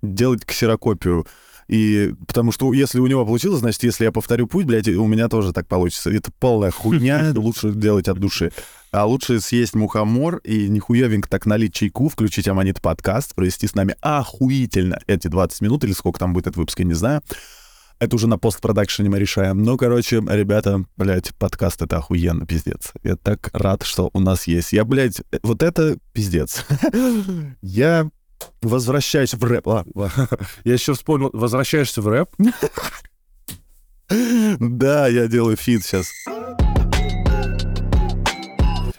делать ксерокопию. И потому что если у него получилось, значит, если я повторю путь, блядь, у меня тоже так получится. Это полная хуйня, лучше делать от души. А лучше съесть мухомор и нихуевенько так налить чайку, включить Аманит подкаст, провести с нами охуительно эти 20 минут, или сколько там будет этот выпуск, я не знаю. Это уже на постпродакшене мы решаем. Ну, короче, ребята, блядь, подкаст это охуенно, пиздец. Я так рад, что у нас есть. Я, блядь, вот это пиздец. Я возвращаюсь в рэп. Ладно. Я еще вспомнил, возвращаешься в рэп? Да, я делаю фит сейчас.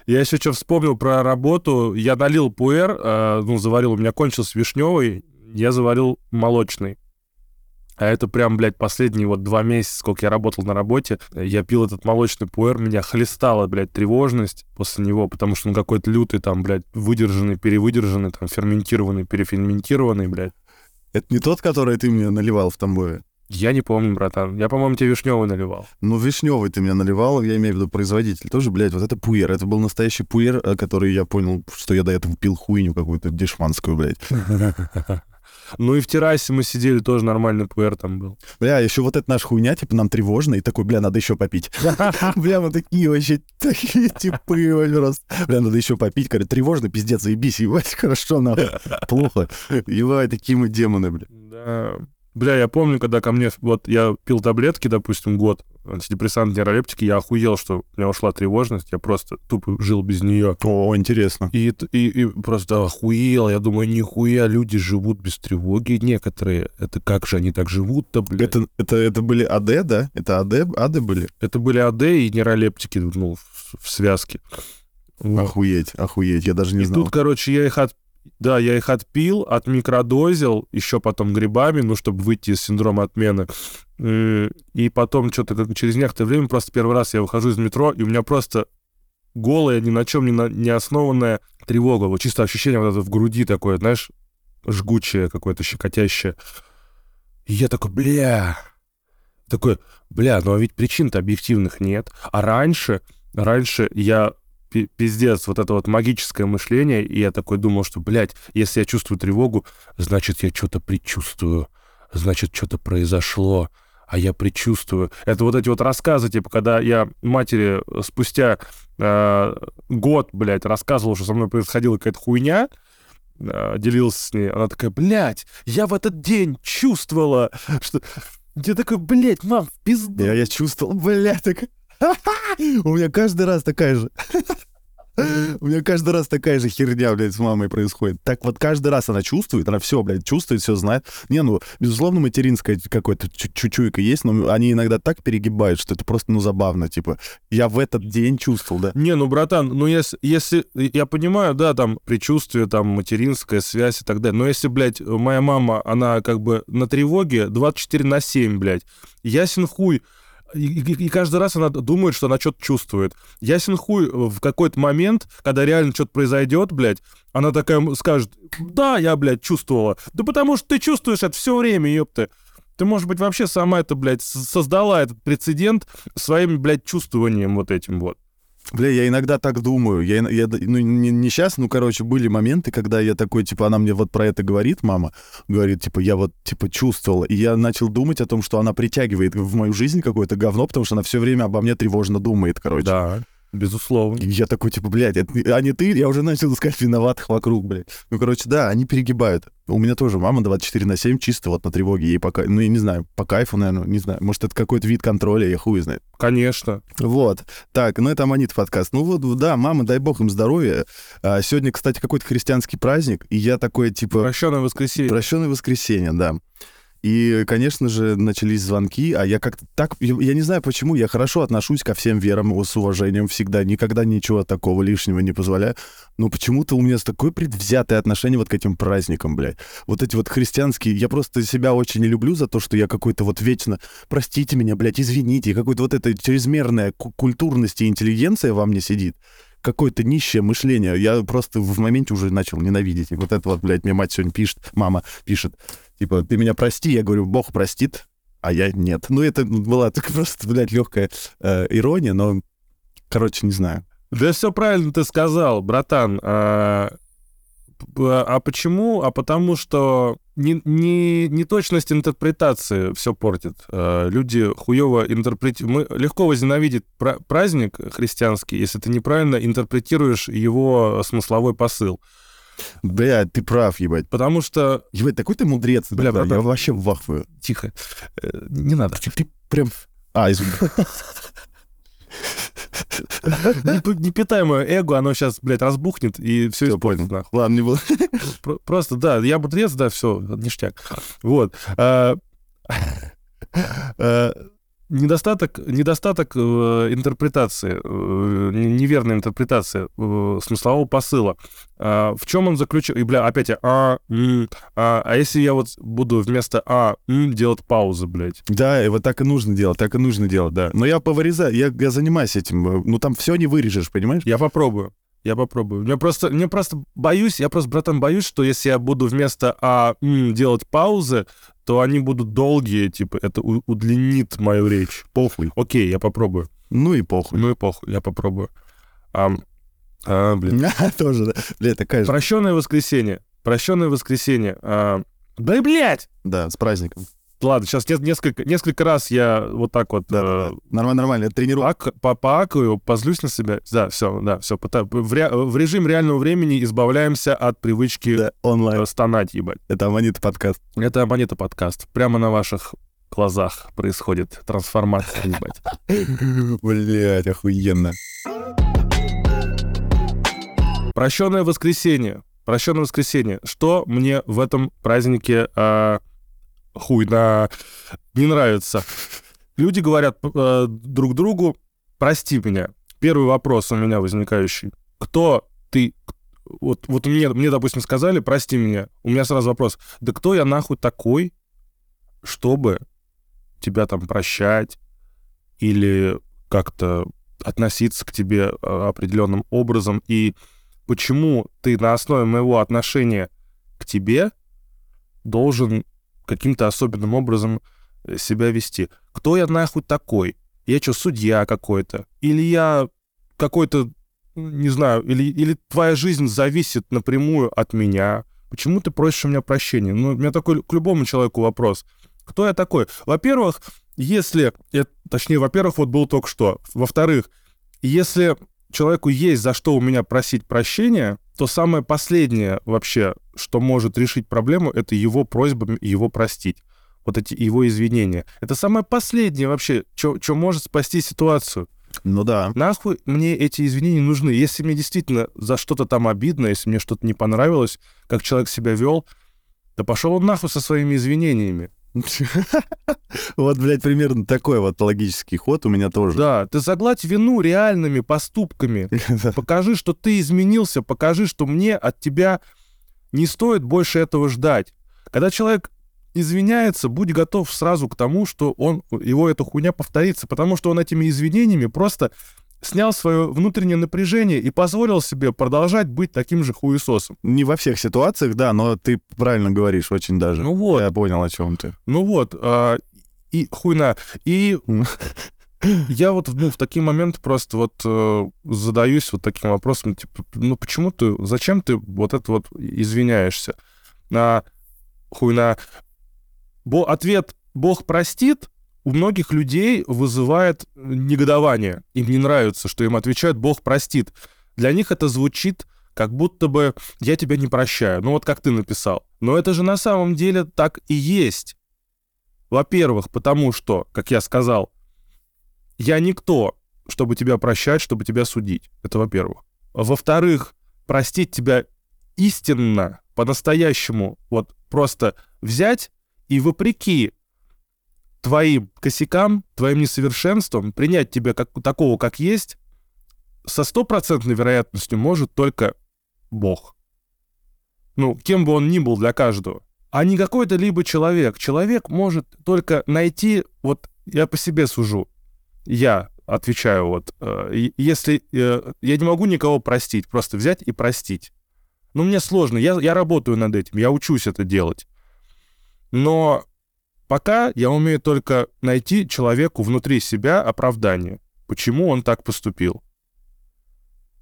Я еще что вспомнил про работу. Я налил пуэр, э, ну, заварил, у меня кончился вишневый, я заварил молочный. А это прям, блядь, последние вот два месяца, сколько я работал на работе, я пил этот молочный пуэр, меня хлестала, блядь, тревожность после него, потому что он какой-то лютый там, блядь, выдержанный, перевыдержанный, там, ферментированный, переферментированный, блядь. Это не тот, который ты мне наливал в Тамбове? Я не помню, братан. Я, по-моему, тебе вишневый наливал. Ну, вишневый ты мне наливал, я имею в виду производитель. Тоже, блядь, вот это пуэр. Это был настоящий пуэр, э, который я понял, что я до этого пил хуйню какую-то дешманскую, блядь. Ну и в террасе мы сидели, тоже нормальный пуэр там был. Бля, еще вот эта наша хуйня, типа, нам тревожно, и такой, бля, надо еще попить. Бля, мы такие вообще, такие типы просто. Бля, надо еще попить, говорит, тревожно, пиздец, заебись, ебать, хорошо, нахуй. Плохо. Ебать, такие мы демоны, бля. Да. Бля, я помню, когда ко мне, вот я пил таблетки, допустим, год, антидепрессанты, нейролептики, я охуел, что у меня ушла тревожность, я просто тупо жил без нее. О, интересно. И, и, и просто охуел, я думаю, нихуя, люди живут без тревоги некоторые. Это как же они так живут-то, блядь? Это, это, это были АД, да? Это АД, АД были? Это были АД и нейролептики, ну, в, в связке. Вот. Охуеть, охуеть, я даже не и знал. тут, короче, я их от, да, я их отпил, отмикродозил, еще потом грибами, ну, чтобы выйти из синдрома отмены. И потом что-то как через некоторое время, просто первый раз я выхожу из метро, и у меня просто голая, ни на чем не, на, не основанная тревога. Вот чисто ощущение вот это в груди такое, знаешь, жгучее какое-то, щекотящее. И я такой, бля, такой, бля, ну а ведь причин-то объективных нет. А раньше, раньше я пиздец, вот это вот магическое мышление, и я такой думал, что, блядь, если я чувствую тревогу, значит, я что-то предчувствую, значит, что-то произошло, а я предчувствую. Это вот эти вот рассказы, типа, когда я матери спустя э, год, блядь, рассказывал, что со мной происходила какая-то хуйня, э, делился с ней, она такая, блядь, я в этот день чувствовала, что... Я такой, блядь, мам, в. Я, я чувствовал, блядь, так... У меня каждый раз такая же. У меня каждый раз такая же херня, блядь, с мамой происходит. Так вот каждый раз она чувствует, она все, блядь, чувствует, все знает. Не, ну, безусловно, материнская какой-то чучуйка есть, но они иногда так перегибают, что это просто, ну, забавно. Типа, я в этот день чувствовал, да. Не, ну, братан, ну, если, если я понимаю, да, там, предчувствие, там, материнская связь и так далее, но если, блядь, моя мама, она как бы на тревоге 24 на 7, блядь, ясен хуй, и, и, и каждый раз она думает, что она что-то чувствует. Ясен хуй в какой-то момент, когда реально что-то произойдет, блядь, она такая скажет, да, я, блядь, чувствовала. Да потому что ты чувствуешь это все время, ёпты. Ты, может быть, вообще сама это, блядь, создала этот прецедент своим, блядь, чувствованием вот этим вот. Бля, я иногда так думаю. Я, я ну, не, не сейчас, ну, короче, были моменты, когда я такой, типа, она мне вот про это говорит, мама, говорит, типа, я вот, типа, чувствовала. И я начал думать о том, что она притягивает в мою жизнь какое-то говно, потому что она все время обо мне тревожно думает, короче. Да. Безусловно. И я такой, типа, блядь, это, а не ты? Я уже начал искать виноватых вокруг, блядь. Ну, короче, да, они перегибают. У меня тоже мама 24 на 7 чисто вот на тревоге. Ей пока, ну, я не знаю, по кайфу, наверное, не знаю. Может, это какой-то вид контроля, я хуй знает. Конечно. Вот. Так, ну это Аманит подкаст. Ну вот, да, мама, дай бог им здоровья. А, сегодня, кстати, какой-то христианский праздник, и я такой, типа... Прощенное воскресенье. Прощенное воскресенье, да. И, конечно же, начались звонки, а я как-то так... Я не знаю почему, я хорошо отношусь ко всем верам с уважением всегда, никогда ничего такого лишнего не позволяю. Но почему-то у меня такое предвзятое отношение вот к этим праздникам, блядь. Вот эти вот христианские... Я просто себя очень не люблю за то, что я какой-то вот вечно... Простите меня, блядь, извините. Какой-то вот эта чрезмерная культурность и интеллигенция во мне сидит какое-то нищее мышление. Я просто в моменте уже начал ненавидеть. И вот это вот, блядь, мне мать сегодня пишет, мама пишет, типа, ты меня прости, я говорю, Бог простит, а я нет. Ну, это была так просто, блядь, легкая э, ирония, но, короче, не знаю. Да все правильно ты сказал, братан. А, а почему? А потому что не, не, не точность интерпретации все портит. А, люди хуево интерпретируют. Мы легко возненавидеть праздник христианский, если ты неправильно интерпретируешь его смысловой посыл. Бля, ты прав, ебать. Потому что... Ебать, такой ты мудрец. Бля, братан, я вообще вахваю. Тихо. Э, не надо. Ты, ты прям... А, извини. Не, не питай мое эго, оно сейчас, блядь, разбухнет и все, испортит. Нахуй. Ладно, не было. Просто, да, я бутрец, да, все, ништяк. Вот. А, а, недостаток, недостаток э, интерпретации, э, неверная интерпретация э, смыслового посыла. Э, в чем он заключен? И, бля, опять а, м, а, а если я вот буду вместо а, м, делать паузы, блядь? Да, и вот так и нужно делать, так и нужно делать, да. Но я повырезаю, я, я занимаюсь этим, ну там все не вырежешь, понимаешь? Я попробую. Я попробую. Мне просто, мне просто боюсь, я просто, братан, боюсь, что если я буду вместо а м, делать паузы, то они будут долгие, типа, это удлинит мою речь. Похуй. Окей, я попробую. Ну и похуй. Ну и похуй, я попробую. А, а блин. Тоже, да. Блин, такая же. Прощенное воскресенье. Прощенное воскресенье. А... Да и блядь! Да, с праздником. Ладно, сейчас несколько, несколько раз я вот так вот... Да, э, нормально, нормально, тренирую. По поакаю, позлюсь на себя. Да, все, да, все. В, ре, в режим реального времени избавляемся от привычки да, онлайн. Э, стонать, ебать. Это Аманита подкаст. Это Аманита подкаст. Прямо на ваших глазах происходит трансформация, ебать. Блять, охуенно. Прощенное воскресенье. Прощенное воскресенье. Что мне в этом празднике... А хуй на... не нравится. Люди говорят э, друг другу, прости меня. Первый вопрос у меня возникающий. Кто ты? Вот, вот мне, мне, допустим, сказали, прости меня. У меня сразу вопрос. Да кто я нахуй такой, чтобы тебя там прощать или как-то относиться к тебе э, определенным образом? И почему ты на основе моего отношения к тебе должен каким-то особенным образом э, себя вести. Кто я нахуй такой? Я что, судья какой-то? Или я какой-то, не знаю, или, или твоя жизнь зависит напрямую от меня? Почему ты просишь у меня прощения? Ну, у меня такой к любому человеку вопрос. Кто я такой? Во-первых, если... Точнее, во-первых, вот был только что. Во-вторых, если человеку есть за что у меня просить прощения, то самое последнее вообще, что может решить проблему, это его просьба его простить. Вот эти его извинения. Это самое последнее вообще, что может спасти ситуацию. Ну да. Нахуй мне эти извинения нужны. Если мне действительно за что-то там обидно, если мне что-то не понравилось, как человек себя вел, да пошел он нахуй со своими извинениями. Вот, блядь, примерно такой вот логический ход у меня тоже. Да, ты загладь вину реальными поступками. Покажи, что ты изменился, покажи, что мне от тебя не стоит больше этого ждать. Когда человек извиняется, будь готов сразу к тому, что он, его эта хуйня повторится, потому что он этими извинениями просто снял свое внутреннее напряжение и позволил себе продолжать быть таким же хуесосом. Не во всех ситуациях, да, но ты правильно говоришь очень даже. Ну вот. Я понял, о чем ты. Ну вот. А, и хуйна. И я вот ну, в такие моменты просто вот э, задаюсь вот таким вопросом, типа, ну почему ты, зачем ты вот это вот извиняешься? А, хуйна. Бо, ответ «Бог простит» у многих людей вызывает негодование. Им не нравится, что им отвечают «Бог простит». Для них это звучит как будто бы «я тебя не прощаю». Ну вот как ты написал. Но это же на самом деле так и есть. Во-первых, потому что, как я сказал, я никто, чтобы тебя прощать, чтобы тебя судить. Это во-первых. Во-вторых, простить тебя истинно, по-настоящему, вот просто взять и вопреки твоим косякам, твоим несовершенствам, принять тебя как такого, как есть, со стопроцентной вероятностью может только Бог. Ну, кем бы он ни был для каждого. А не какой-то либо человек. Человек может только найти, вот я по себе сужу, я отвечаю, вот, э, если э, я не могу никого простить, просто взять и простить. Ну, мне сложно, я, я работаю над этим, я учусь это делать. Но пока я умею только найти человеку внутри себя оправдание, почему он так поступил.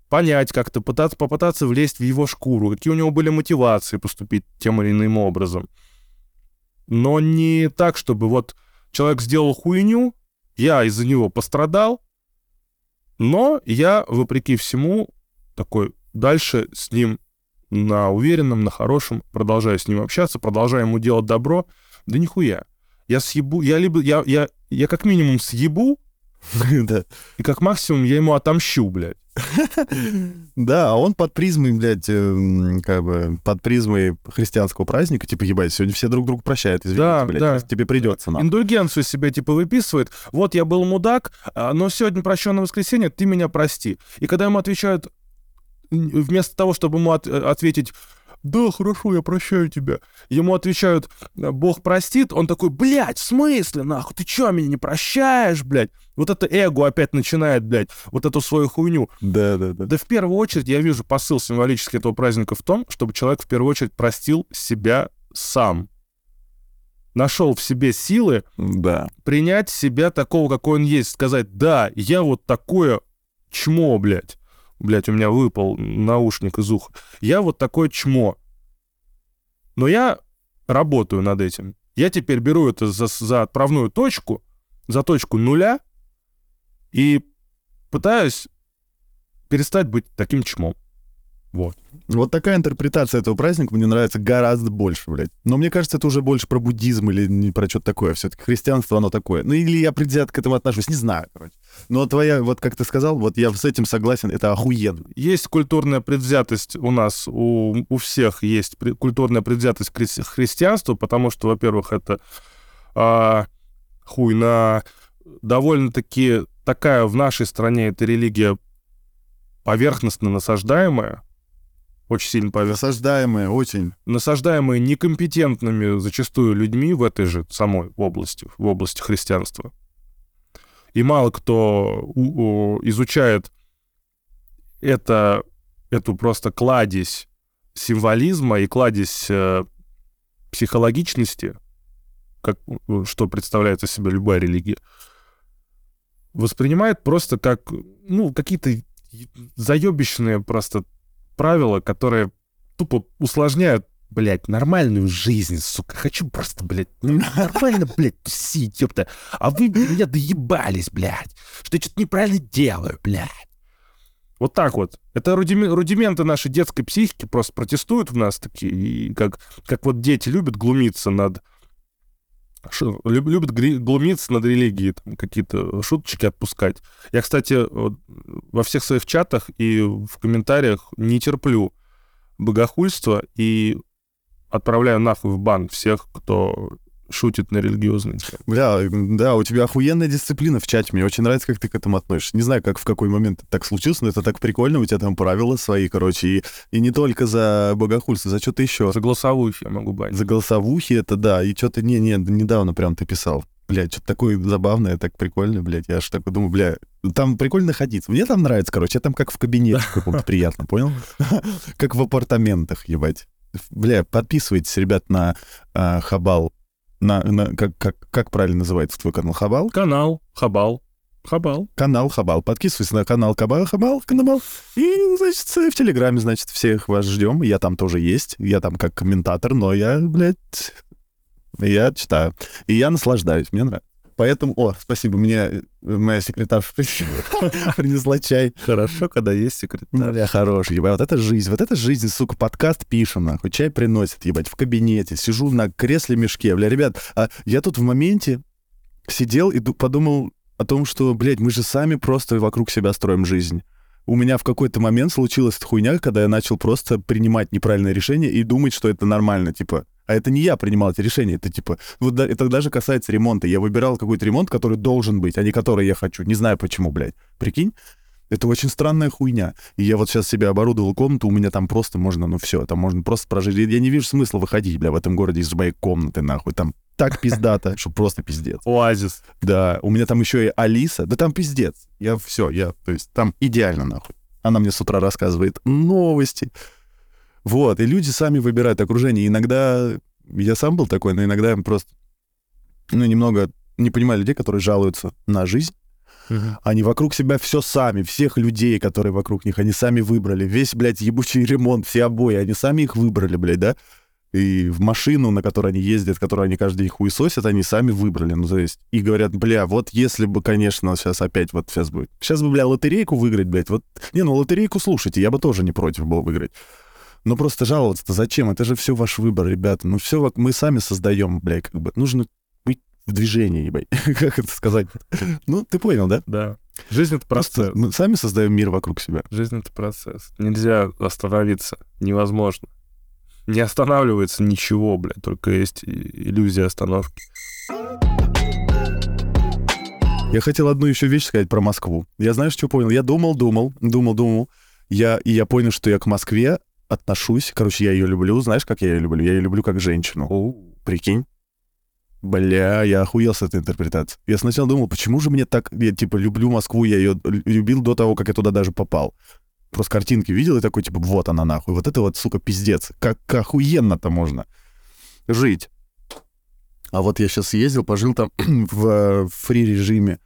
Понять как-то, пытаться, попытаться влезть в его шкуру, какие у него были мотивации поступить тем или иным образом. Но не так, чтобы вот человек сделал хуйню, я из-за него пострадал, но я, вопреки всему, такой дальше с ним на уверенном, на хорошем, продолжаю с ним общаться, продолжаю ему делать добро. Да нихуя. Я съебу, я либо, я, я, я как минимум съебу, да. И как максимум я ему отомщу, блядь. Да, а он под призмой, блядь, э, как бы под призмой христианского праздника, типа, ебать, сегодня все друг друга прощают, извините, да, блядь, да. тебе придется нам. Индульгенцию себе, типа, выписывает. Вот я был мудак, а, но сегодня прощенное воскресенье, ты меня прости. И когда ему отвечают, вместо того, чтобы ему от, э, ответить, да, хорошо, я прощаю тебя. Ему отвечают, Бог простит. Он такой, блядь, в смысле, нахуй, ты чё, меня не прощаешь, блядь? Вот это эго опять начинает, блядь, вот эту свою хуйню. Да, да, да. Да в первую очередь я вижу посыл символический этого праздника в том, чтобы человек в первую очередь простил себя сам. Нашел в себе силы да. принять себя такого, какой он есть, сказать, да, я вот такое чмо, блядь блядь, у меня выпал наушник из уха. Я вот такое чмо. Но я работаю над этим. Я теперь беру это за, за отправную точку, за точку нуля, и пытаюсь перестать быть таким чмом. Вот. Вот такая интерпретация этого праздника мне нравится гораздо больше, блядь. Но мне кажется, это уже больше про буддизм или не про что-то такое. Все-таки христианство, оно такое. Ну или я предвзят к этому отношусь, не знаю, короче. Но твоя, вот как ты сказал, вот я с этим согласен, это охуенно. Есть культурная предвзятость у нас, у, у всех есть культурная предвзятость к христианству, потому что, во-первых, это а, хуй на довольно-таки такая в нашей стране эта религия поверхностно насаждаемая, очень сильно поверхностно. Насаждаемые, очень. Насаждаемые некомпетентными зачастую людьми в этой же самой области, в области христианства. И мало кто изучает это, эту просто кладезь символизма и кладезь э, психологичности, как, что представляет из себя любая религия, воспринимает просто как, ну, какие-то заебищные просто правила, которые тупо усложняют, блядь, нормальную жизнь, сука. Хочу просто, блядь, нормально, блядь, тусить, ёпта. А вы меня доебались, блядь, что я что-то неправильно делаю, блядь. Вот так вот. Это рудименты нашей детской психики просто протестуют в нас такие, и как, как вот дети любят глумиться над любят глумиться над религией, там, какие-то шуточки отпускать. Я, кстати, во всех своих чатах и в комментариях не терплю богохульства и отправляю нахуй в бан всех, кто шутит на религиозные темы. Бля, да, у тебя охуенная дисциплина в чате. Мне очень нравится, как ты к этому относишься. Не знаю, как в какой момент так случилось, но это так прикольно. У тебя там правила свои, короче. И, и не только за богохульство, за что-то еще. За голосовухи я могу банить. За голосовухи это да. И что-то не, не, недавно прям ты писал. Блядь, что-то такое забавное, так прикольно, блядь. Я аж такой думаю, бля, там прикольно находиться. Мне там нравится, короче, я там как в кабинете каком-то приятно, понял? Как в апартаментах, ебать. Бля, подписывайтесь, ребят, на э, Хабал на, на как, как, как правильно называется твой канал? Хабал? Канал Хабал. Хабал. Канал Хабал. Подписывайтесь на канал Хабал, Хабал, канал. И, значит, в Телеграме, значит, всех вас ждем. Я там тоже есть. Я там как комментатор, но я, блядь, я читаю. И я наслаждаюсь. Мне нравится. Поэтому, о, спасибо, мне моя секретарша принесла чай. Хорошо, когда есть секретарь. Бля, хороший, ебать, вот это жизнь, вот это жизнь, сука, подкаст пишем, нахуй, чай приносит, ебать, в кабинете, сижу на кресле-мешке, бля, ребят, а я тут в моменте сидел и подумал о том, что, блядь, мы же сами просто вокруг себя строим жизнь. У меня в какой-то момент случилась эта хуйня, когда я начал просто принимать неправильное решение и думать, что это нормально, типа, а это не я принимал эти решения, это типа... Вот это даже касается ремонта. Я выбирал какой-то ремонт, который должен быть, а не который я хочу. Не знаю почему, блядь. Прикинь? Это очень странная хуйня. И я вот сейчас себе оборудовал комнату, у меня там просто можно, ну все, там можно просто прожить. Я не вижу смысла выходить, бля, в этом городе из моей комнаты, нахуй. Там так пиздато, что просто пиздец. Оазис. Да, у меня там еще и Алиса. Да там пиздец. Я все, я, то есть там идеально, нахуй. Она мне с утра рассказывает новости. Вот, и люди сами выбирают окружение. Иногда я сам был такой, но иногда просто, ну, немного не понимаю людей, которые жалуются на жизнь. Угу. Они вокруг себя все сами, всех людей, которые вокруг них, они сами выбрали. Весь, блядь, ебучий ремонт, все обои, они сами их выбрали, блядь, да? И в машину, на которой они ездят, которую они каждый день хуесосят, они сами выбрали. Ну, то есть, и говорят, бля, вот если бы, конечно, сейчас опять вот сейчас будет. Сейчас бы, бля, лотерейку выиграть, блядь, вот. Не, ну, лотерейку слушайте, я бы тоже не против был выиграть. Ну просто жаловаться-то зачем? Это же все ваш выбор, ребята. Ну все мы сами создаем, блядь, как бы. Нужно быть в движении, блядь. как это сказать? ну, ты понял, да? Да. Жизнь — это процесс. Просто мы сами создаем мир вокруг себя. Жизнь — это процесс. Нельзя остановиться. Невозможно. Не останавливается ничего, блядь, только есть иллюзия остановки. Я хотел одну еще вещь сказать про Москву. Я знаешь, что понял? Я думал, думал, думал, думал. Я, и я понял, что я к Москве отношусь. Короче, я ее люблю. Знаешь, как я ее люблю? Я ее люблю как женщину. О, прикинь. Бля, я охуел с этой интерпретацией. Я сначала думал, почему же мне так... Я, типа, люблю Москву, я ее любил до того, как я туда даже попал. Просто картинки видел и такой, типа, вот она нахуй. Вот это вот, сука, пиздец. Как, как охуенно-то можно жить. А вот я сейчас ездил, пожил там в фри-режиме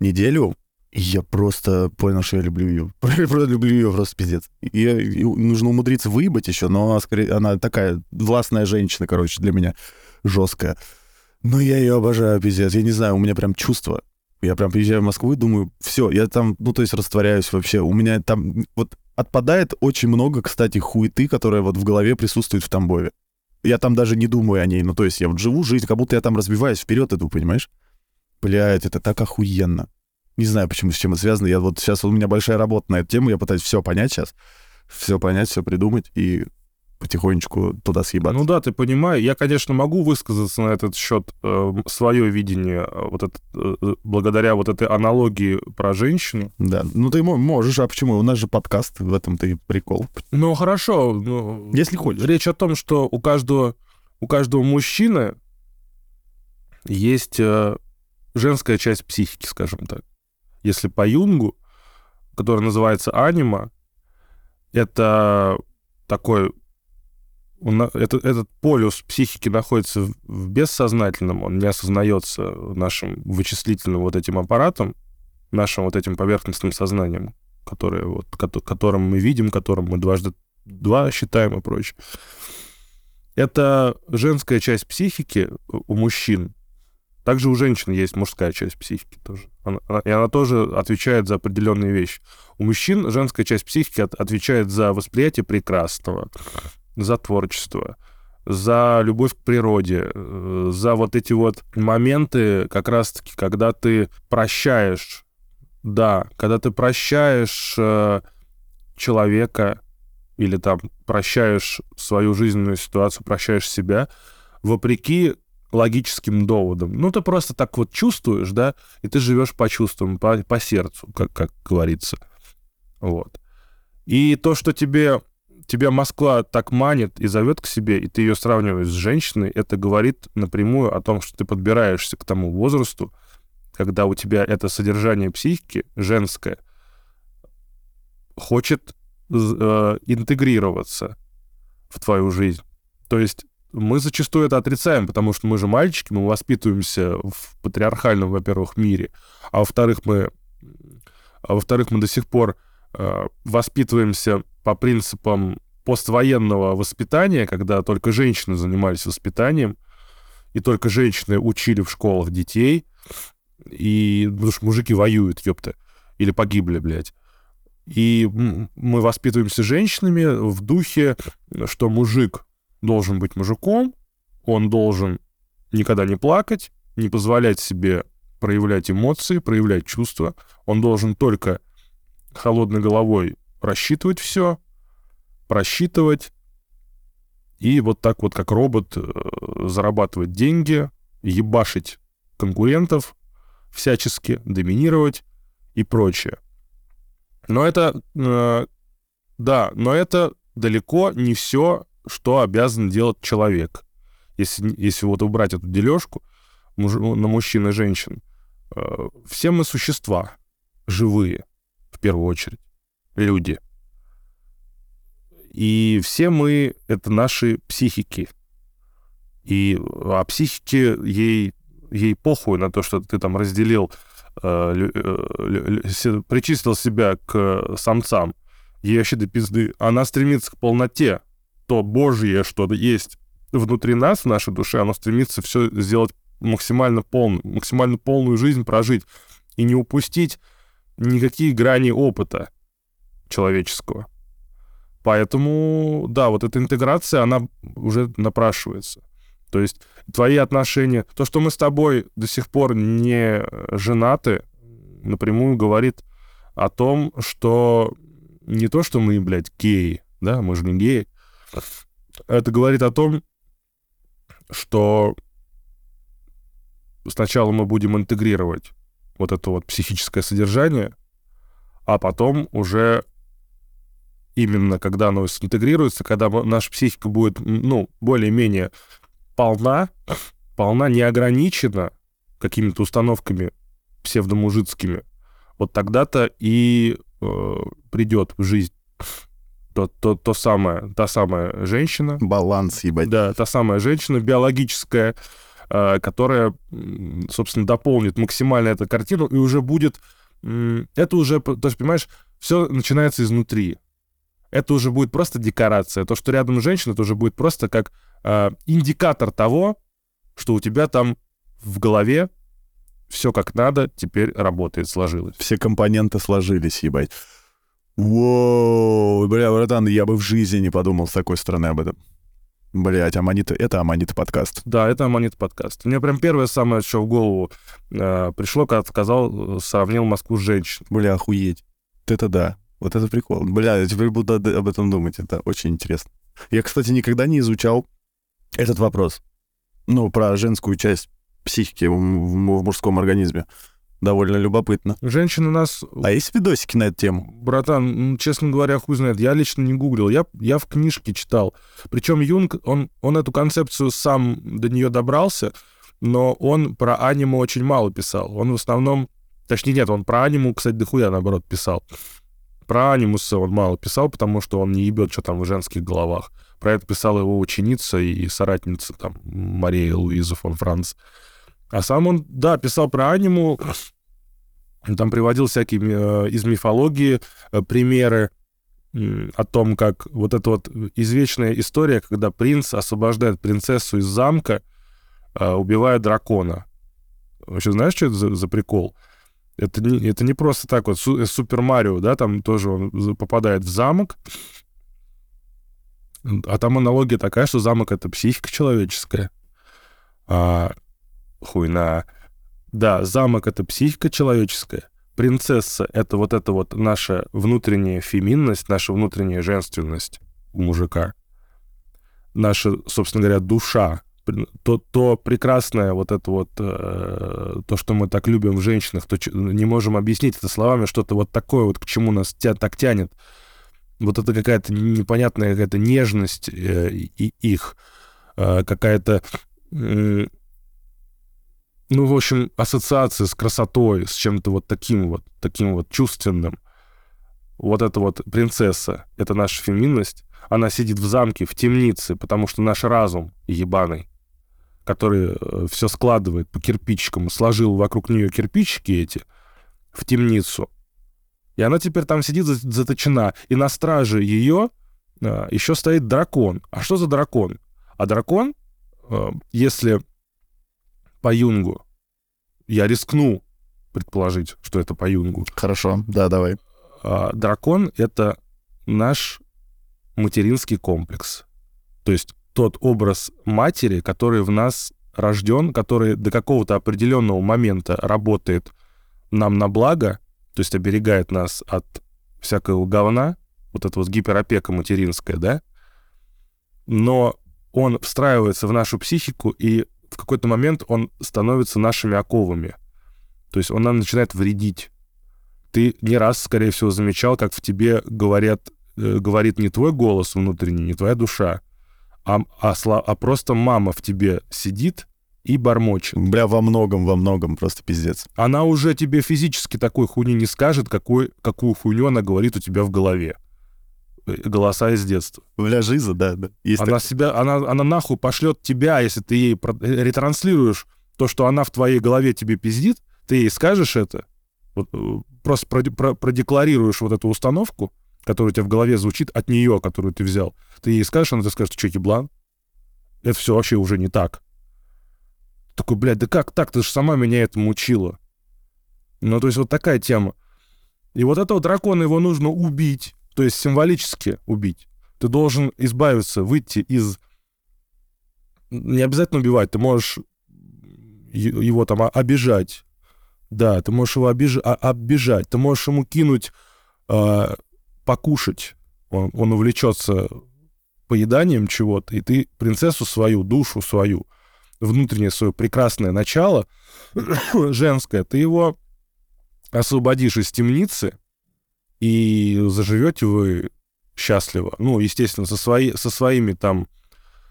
неделю, я просто понял, что я люблю ее. просто люблю ее, просто пиздец. И, и нужно умудриться выебать еще, но она, скорее, она такая властная женщина, короче, для меня жесткая. Но я ее обожаю, пиздец. Я не знаю, у меня прям чувство. Я прям приезжаю в Москву и думаю, все, я там, ну, то есть растворяюсь вообще. У меня там вот отпадает очень много, кстати, хуеты, которая вот в голове присутствует в Тамбове. Я там даже не думаю о ней. Ну, то есть я вот живу жизнь, как будто я там разбиваюсь, вперед иду, понимаешь? Блядь, это так охуенно. Не знаю, почему, с чем это связано. Я вот сейчас у меня большая работа на эту тему, я пытаюсь все понять сейчас, все понять, все придумать и потихонечку туда съебаться. Ну да, ты понимаешь. Я, конечно, могу высказаться на этот счет э, свое видение, э, вот это, э, благодаря вот этой аналогии про женщину. Да, ну ты можешь, а почему? У нас же подкаст, в этом ты прикол. Ну хорошо. Ну, Если хочешь. Речь о том, что у каждого, у каждого мужчины есть э, женская часть психики, скажем так если по Юнгу, который называется анима, это такой это, этот полюс психики находится в бессознательном, он не осознается нашим вычислительным вот этим аппаратом, нашим вот этим поверхностным сознанием, которое, вот, которым мы видим, которым мы дважды два считаем и прочее. Это женская часть психики у мужчин, также у женщин есть мужская часть психики тоже. Она, и она тоже отвечает за определенные вещи. У мужчин женская часть психики от, отвечает за восприятие прекрасного, за творчество, за любовь к природе, э, за вот эти вот моменты, как раз-таки, когда ты прощаешь, да, когда ты прощаешь э, человека или там прощаешь свою жизненную ситуацию, прощаешь себя, вопреки логическим доводом. Ну, ты просто так вот чувствуешь, да, и ты живешь по чувствам, по, по сердцу, как, как говорится. Вот. И то, что тебе, тебя Москва так манит и зовет к себе, и ты ее сравниваешь с женщиной, это говорит напрямую о том, что ты подбираешься к тому возрасту, когда у тебя это содержание психики женское хочет э, интегрироваться в твою жизнь. То есть мы зачастую это отрицаем, потому что мы же мальчики, мы воспитываемся в патриархальном, во-первых, мире, а во-вторых, мы, а во-вторых, мы до сих пор э, воспитываемся по принципам поствоенного воспитания, когда только женщины занимались воспитанием, и только женщины учили в школах детей, и потому что мужики воюют, ёпта, или погибли, блядь. И мы воспитываемся женщинами в духе, что мужик должен быть мужиком, он должен никогда не плакать, не позволять себе проявлять эмоции, проявлять чувства. Он должен только холодной головой рассчитывать все, просчитывать, и вот так вот, как робот, э, зарабатывать деньги, ебашить конкурентов всячески, доминировать и прочее. Но это, э, да, но это далеко не все, что обязан делать человек. Если, если вот убрать эту дележку муж, на мужчин и женщин, э, все мы существа живые, в первую очередь, люди. И все мы — это наши психики. И а психике ей, ей похуй на то, что ты там разделил Э, э, причислил себя к самцам, ей вообще до пизды. Она стремится к полноте. То Божье, что есть внутри нас, в нашей душе, оно стремится все сделать максимально полным, максимально полную жизнь прожить и не упустить никакие грани опыта человеческого. Поэтому, да, вот эта интеграция, она уже напрашивается. То есть твои отношения, то, что мы с тобой до сих пор не женаты, напрямую говорит о том, что не то, что мы, блядь, геи, да, мы же не геи, это говорит о том, что сначала мы будем интегрировать вот это вот психическое содержание, а потом уже именно когда оно интегрируется, когда наша психика будет, ну, более-менее полна, полна неограничена какими-то установками псевдомужицкими, вот тогда-то и э, придет в жизнь то, то, то самое, та самая женщина. Баланс, ебать. Да, та самая женщина биологическая, э, которая, собственно, дополнит максимально эту картину и уже будет... Это уже, то есть, понимаешь, все начинается изнутри. Это уже будет просто декорация. То, что рядом женщина, это уже будет просто как э, индикатор того, что у тебя там в голове все как надо теперь работает, сложилось. Все компоненты сложились, ебать. Воу, бля, братан, я бы в жизни не подумал с такой стороны об этом. Блять, Аманита, это Аманита подкаст. Да, это Аманита подкаст. Мне прям первое самое, что в голову э, пришло, когда сказал, сравнил Москву с женщиной. Бля, охуеть. Это да. Вот это прикол. Бля, я теперь буду об этом думать. Это очень интересно. Я, кстати, никогда не изучал этот вопрос. Ну, про женскую часть психики в, в, в мужском организме. Довольно любопытно. Женщины нас... А есть видосики на эту тему? Братан, честно говоря, хуй знает. Я лично не гуглил. Я, я в книжке читал. Причем Юнг, он, он эту концепцию сам до нее добрался, но он про аниму очень мало писал. Он в основном... Точнее, нет, он про аниму, кстати, дохуя, наоборот, писал. Про анимуса он мало писал, потому что он не ебет, что там в женских головах. Про это писала его ученица и соратница, там, Мария Луиза фон Франц. А сам он, да, писал про аниму, там приводил всякие э, из мифологии э, примеры э, о том, как вот эта вот извечная история, когда принц освобождает принцессу из замка, э, убивая дракона. Вообще знаешь, что это за, за прикол? Это не, это не просто так вот. Су, Супер Марио, да, там тоже он попадает в замок, а там аналогия такая, что замок — это психика человеческая. А, хуйна. Да, замок — это психика человеческая. Принцесса — это вот эта вот наша внутренняя феминность, наша внутренняя женственность у мужика. Наша, собственно говоря, душа. То, то прекрасное вот это вот, э, то, что мы так любим в женщинах, то не можем объяснить это словами, что-то вот такое вот, к чему нас тя, так тянет вот это какая-то непонятная какая-то нежность э, и их, э, какая-то, ну, в общем, ассоциация с красотой, с чем-то вот таким вот, таким вот чувственным. Вот эта вот принцесса, это наша феминность, она сидит в замке, в темнице, потому что наш разум ебаный, который э, все складывает по кирпичикам, сложил вокруг нее кирпичики эти в темницу, и она теперь там сидит заточена. И на страже ее а, еще стоит дракон. А что за дракон? А дракон, а, если по Юнгу. Я рискну предположить, что это по Юнгу. Хорошо, да, давай. А, дракон — это наш материнский комплекс. То есть тот образ матери, который в нас рожден, который до какого-то определенного момента работает нам на благо, то есть оберегает нас от всякого говна, вот эта вот гиперопека материнская, да, но он встраивается в нашу психику, и в какой-то момент он становится нашими оковами. То есть он нам начинает вредить. Ты не раз, скорее всего, замечал, как в тебе говорят, э, говорит не твой голос внутренний, не твоя душа, а, а, а просто мама в тебе сидит и бормочет. Бля, во многом, во многом, просто пиздец. Она уже тебе физически такой хуйни не скажет, какой, какую хуйню она говорит у тебя в голове. Голоса из детства. Бля, жиза, да, да. Есть она так... себя, она, она нахуй пошлет тебя, если ты ей э, ретранслируешь то, что она в твоей голове тебе пиздит, ты ей скажешь это, вот, э, просто продекларируешь вот эту установку, которая у тебя в голове звучит от нее, которую ты взял. Ты ей скажешь, она тебе скажет, что еблан? Это все вообще уже не так. Такой, блядь, да как так? Ты же сама меня этому учила. Ну, то есть вот такая тема. И вот этого дракона его нужно убить, то есть символически убить. Ты должен избавиться, выйти из... Не обязательно убивать, ты можешь его там обижать. Да, ты можешь его обиж... Обижать, ты можешь ему кинуть э, покушать. Он, он увлечется поеданием чего-то, и ты принцессу свою, душу свою внутреннее свое прекрасное начало, женское, ты его освободишь из темницы, и заживете вы счастливо. Ну, естественно, со, свои, со своими там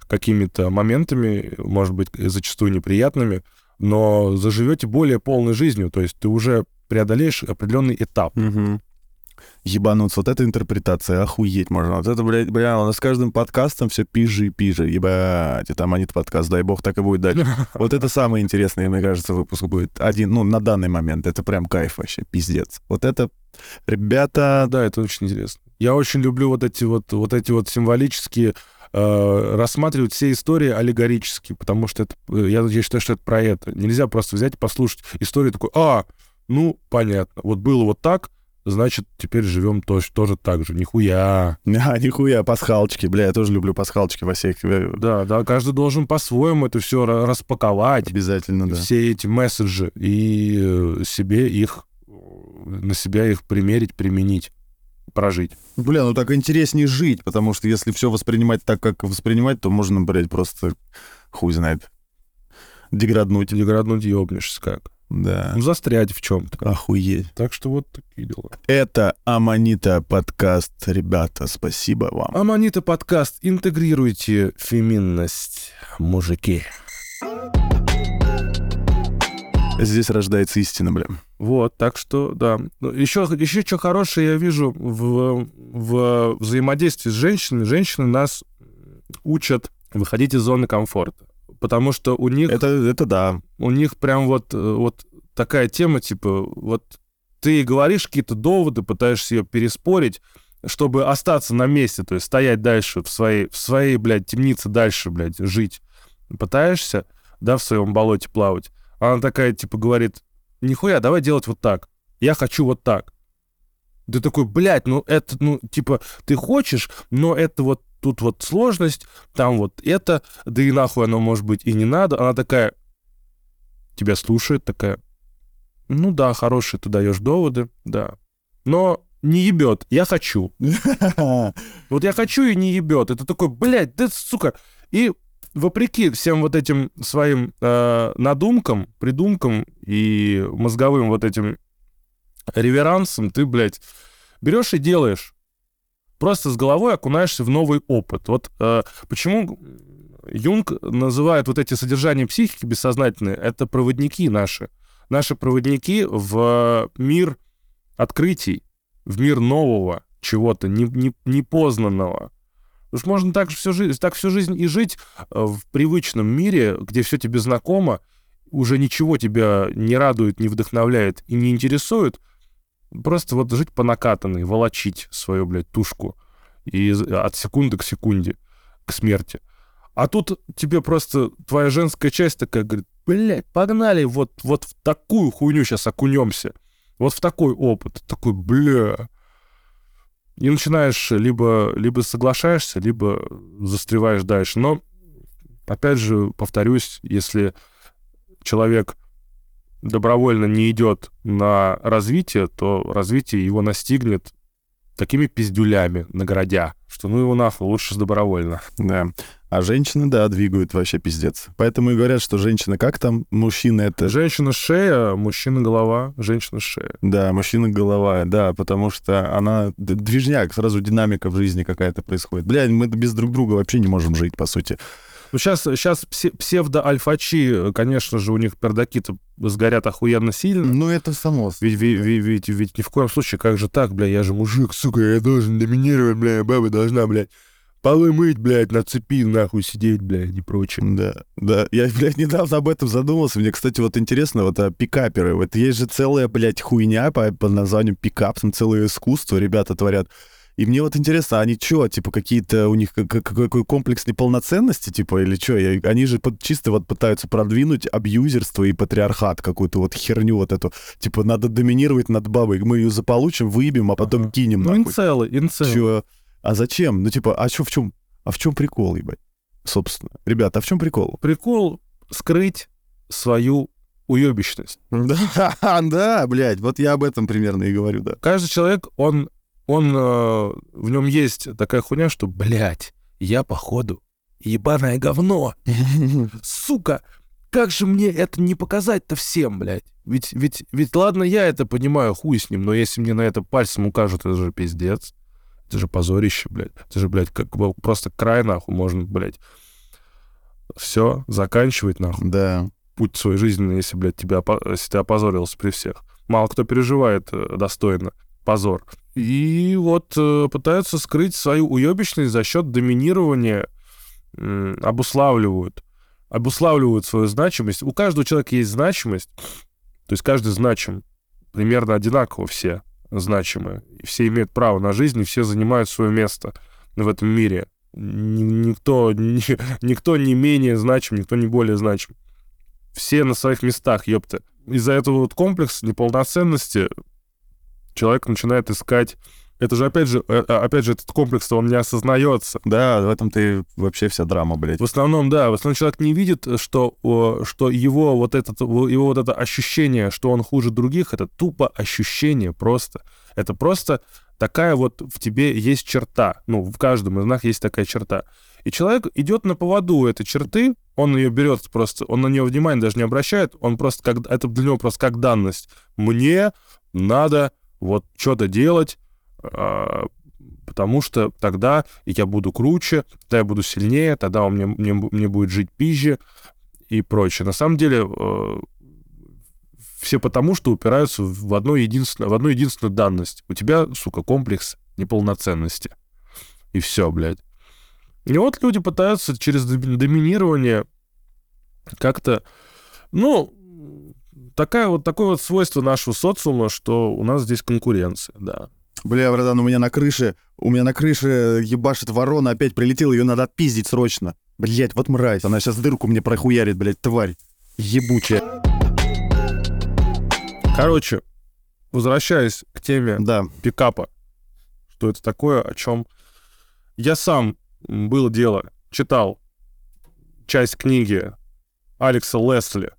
какими-то моментами, может быть, зачастую неприятными, но заживете более полной жизнью, то есть ты уже преодолеешь определенный этап. Угу ебануться. Вот эта интерпретация, охуеть можно. Вот это, блядь, бля, у нас с каждым подкастом все пижи и пижи. Ебать, это манит подкаст, дай бог, так и будет дальше. Вот это самый интересный, мне кажется, выпуск будет. Один, ну, на данный момент. Это прям кайф вообще, пиздец. Вот это, ребята... Да, это очень интересно. Я очень люблю вот эти вот, вот эти вот символические э, рассматривать все истории аллегорически, потому что это, э, я, я считаю, что это про это. Нельзя просто взять и послушать историю такой, а, ну, понятно, вот было вот так, значит, теперь живем тоже, тоже так же. Нихуя. А, нихуя, пасхалочки. Бля, я тоже люблю пасхалочки во всех... Э, да, да, каждый должен по-своему это все распаковать. Обязательно, да. Все эти месседжи и э, себе их, на себя их примерить, применить прожить. Бля, ну так интереснее жить, потому что если все воспринимать так, как воспринимать, то можно, блядь, просто хуй знает. Деграднуть. Деграднуть ёбнешься как. Да. Ну, застрять в чем-то. Охуеть. Так что вот такие дела. Это Аманита подкаст. Ребята, спасибо вам. Аманита подкаст. Интегрируйте феминность, мужики. Здесь рождается истина, бля. Вот, так что, да. Еще, ну, еще что хорошее я вижу в, в взаимодействии с женщинами. Женщины нас учат выходить из зоны комфорта потому что у них... Это, это да. У них прям вот, э, вот такая тема, типа, вот ты говоришь какие-то доводы, пытаешься ее переспорить, чтобы остаться на месте, то есть стоять дальше в своей, в своей, блядь, темнице дальше, блядь, жить. Пытаешься, да, в своем болоте плавать. Она такая, типа, говорит, нихуя, давай делать вот так. Я хочу вот так. Ты такой, блядь, ну это, ну, типа, ты хочешь, но это вот тут вот сложность, там вот это, да и нахуй оно может быть и не надо. Она такая, тебя слушает, такая, ну да, хорошие ты даешь доводы, да. Но не ебет, я хочу. Вот я хочу и не ебет. Это такой, блядь, да сука. И вопреки всем вот этим своим э, надумкам, придумкам и мозговым вот этим реверансом, ты, блядь, берешь и делаешь просто с головой окунаешься в новый опыт. Вот э, почему Юнг называет вот эти содержания психики бессознательные, это проводники наши. Наши проводники в мир открытий, в мир нового чего-то, не, не, непознанного. Потому что можно так, всю жизнь, так всю жизнь и жить э, в привычном мире, где все тебе знакомо, уже ничего тебя не радует, не вдохновляет и не интересует, Просто вот жить по накатанной, волочить свою, блядь, тушку и от секунды к секунде, к смерти. А тут тебе просто твоя женская часть такая говорит, блядь, погнали вот, вот в такую хуйню сейчас окунемся. Вот в такой опыт. Такой, бля. И начинаешь либо, либо соглашаешься, либо застреваешь дальше. Но, опять же, повторюсь, если человек добровольно не идет на развитие, то развитие его настигнет такими пиздюлями, наградя, что ну его нахуй, лучше добровольно. Да. А женщины, да, двигают вообще пиздец. Поэтому и говорят, что женщина как там, мужчина это... Женщина шея, мужчина голова, женщина шея. Да, мужчина голова, да, потому что она движняк, сразу динамика в жизни какая-то происходит. Бля, мы без друг друга вообще не можем жить, по сути. Ну, сейчас, сейчас псевдо-альфачи, конечно же, у них пердаки-то сгорят охуенно сильно. Ну, это само. Ведь, ведь, ведь, ведь, ни в коем случае, как же так, бля, я же мужик, сука, я должен доминировать, бля, баба должна, блядь, полы мыть, блядь, на цепи нахуй сидеть, блядь, и прочее. Да, да. Я, блядь, недавно об этом задумался. Мне, кстати, вот интересно, вот а, пикаперы. Вот есть же целая, блядь, хуйня по, по названию пикап, там целое искусство ребята творят. И мне вот интересно, они что, типа, какие-то у них какой комплекс неполноценности, типа, или что? Они же чисто вот пытаются продвинуть абьюзерство и патриархат, какую-то вот херню вот эту. Типа, надо доминировать над бабой. Мы ее заполучим, выебем, а потом ага. кинем. Ну, инцелы, инцелы. Чё? А зачем? Ну, типа, а что в чем? А в чем прикол, ебать? Собственно. Ребята, а в чем прикол? Прикол скрыть свою уебищность. Да, да, блядь, вот я об этом примерно и говорю, да. Каждый человек, он он, э, в нем есть такая хуйня, что, блядь, я, походу, ебаное говно. Сука, как же мне это не показать-то всем, блядь? Ведь, ведь, ведь ладно, я это понимаю, хуй с ним, но если мне на это пальцем укажут, это же пиздец. Это же позорище, блядь. Это же, блядь, как просто край, нахуй, можно, блядь. Все, заканчивать, нахуй. Да. Путь свой жизненный, если, блядь, тебя, если ты опозорился при всех. Мало кто переживает э, достойно позор. И вот э, пытаются скрыть свою уебищность за счет доминирования, э, обуславливают, обуславливают свою значимость. У каждого человека есть значимость, то есть каждый значим, примерно одинаково все значимы. Все имеют право на жизнь, и все занимают свое место в этом мире. Никто, никто не менее значим, никто не более значим. Все на своих местах, ёпта. Из-за этого вот комплекса неполноценности человек начинает искать это же, опять же, э, а, опять же, этот комплекс, он не осознается. Да, в этом ты вообще вся драма, блядь. В основном, да, в основном человек не видит, что, что его вот, этот, его вот это ощущение, что он хуже других, это тупо ощущение просто. Это просто такая вот в тебе есть черта. Ну, в каждом из нас есть такая черта. И человек идет на поводу этой черты, он ее берет просто, он на нее внимание даже не обращает, он просто как, это для него просто как данность. Мне надо вот что-то делать, а, потому что тогда я буду круче, тогда я буду сильнее, тогда у меня, мне, мне будет жить пизже и прочее. На самом деле э, все потому, что упираются в, одно единственное, в одну единственную данность. У тебя, сука, комплекс неполноценности. И все, блядь. И вот люди пытаются через доминирование как-то, ну, такая вот, такое вот свойство нашего социума, что у нас здесь конкуренция, да. Бля, братан, у меня на крыше, у меня на крыше ебашит ворона, опять прилетела, ее надо отпиздить срочно. Блять, вот мразь, она сейчас дырку мне прохуярит, блядь, тварь. Ебучая. Короче, возвращаясь к теме да. пикапа, что это такое, о чем я сам было дело, читал часть книги Алекса Лесли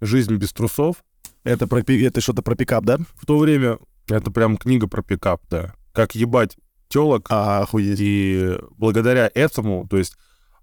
«Жизнь без трусов». Это, про, это что-то про пикап, да? В то время это прям книга про пикап, да. Как ебать телок. А, охуеть. И благодаря этому, то есть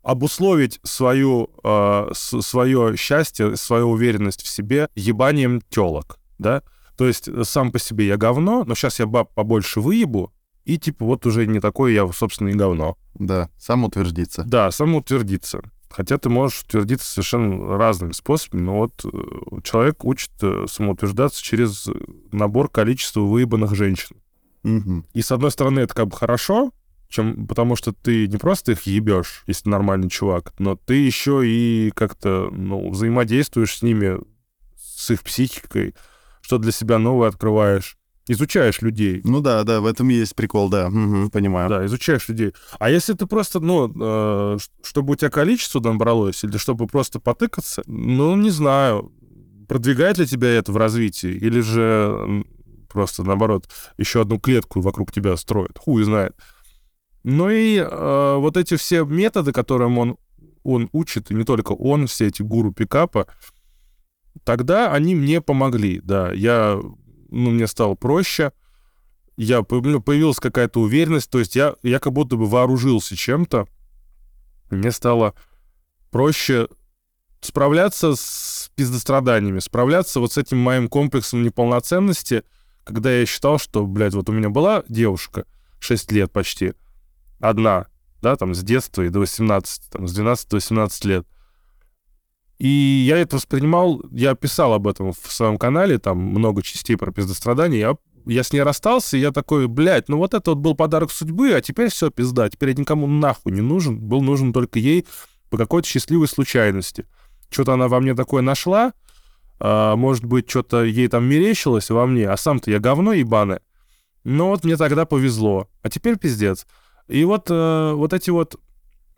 обусловить свою, э, свое счастье, свою уверенность в себе ебанием телок, да? То есть сам по себе я говно, но сейчас я баб побольше выебу, и типа вот уже не такое я, собственно, и говно. Да, самоутвердиться. Да, самоутвердиться. Хотя ты можешь утвердиться совершенно разными способами, но вот э, человек учит э, самоутверждаться через набор количества выебанных женщин. Угу. И с одной стороны, это как бы хорошо, чем, потому что ты не просто их ебешь, если ты нормальный чувак, но ты еще и как-то ну, взаимодействуешь с ними, с их психикой, что для себя новое открываешь. Изучаешь людей. Ну да, да, в этом есть прикол, да, угу, понимаю. Да, изучаешь людей. А если ты просто, ну, э, чтобы у тебя количество набралось, или чтобы просто потыкаться, ну, не знаю, продвигает ли тебя это в развитии, или же просто, наоборот, еще одну клетку вокруг тебя строит, хуй знает. Ну и э, вот эти все методы, которым он, он учит, и не только он, все эти гуру пикапа, тогда они мне помогли, да. Я, ну, мне стало проще, я, ну, появилась какая-то уверенность, то есть я, я как будто бы вооружился чем-то, мне стало проще справляться с пиздостраданиями, справляться вот с этим моим комплексом неполноценности, когда я считал, что, блядь, вот у меня была девушка, 6 лет почти, одна, да, там, с детства и до 18, там, с 12 до 18 лет. И я это воспринимал, я писал об этом в своем канале, там много частей про пиздострадания, я, я с ней расстался, и я такой, блядь, ну вот это вот был подарок судьбы, а теперь все, пизда, теперь я никому нахуй не нужен, был нужен только ей по какой-то счастливой случайности. Что-то она во мне такое нашла, а, может быть, что-то ей там мерещилось во мне, а сам-то я говно ебаное. Но вот мне тогда повезло, а теперь пиздец. И вот, э, вот эти вот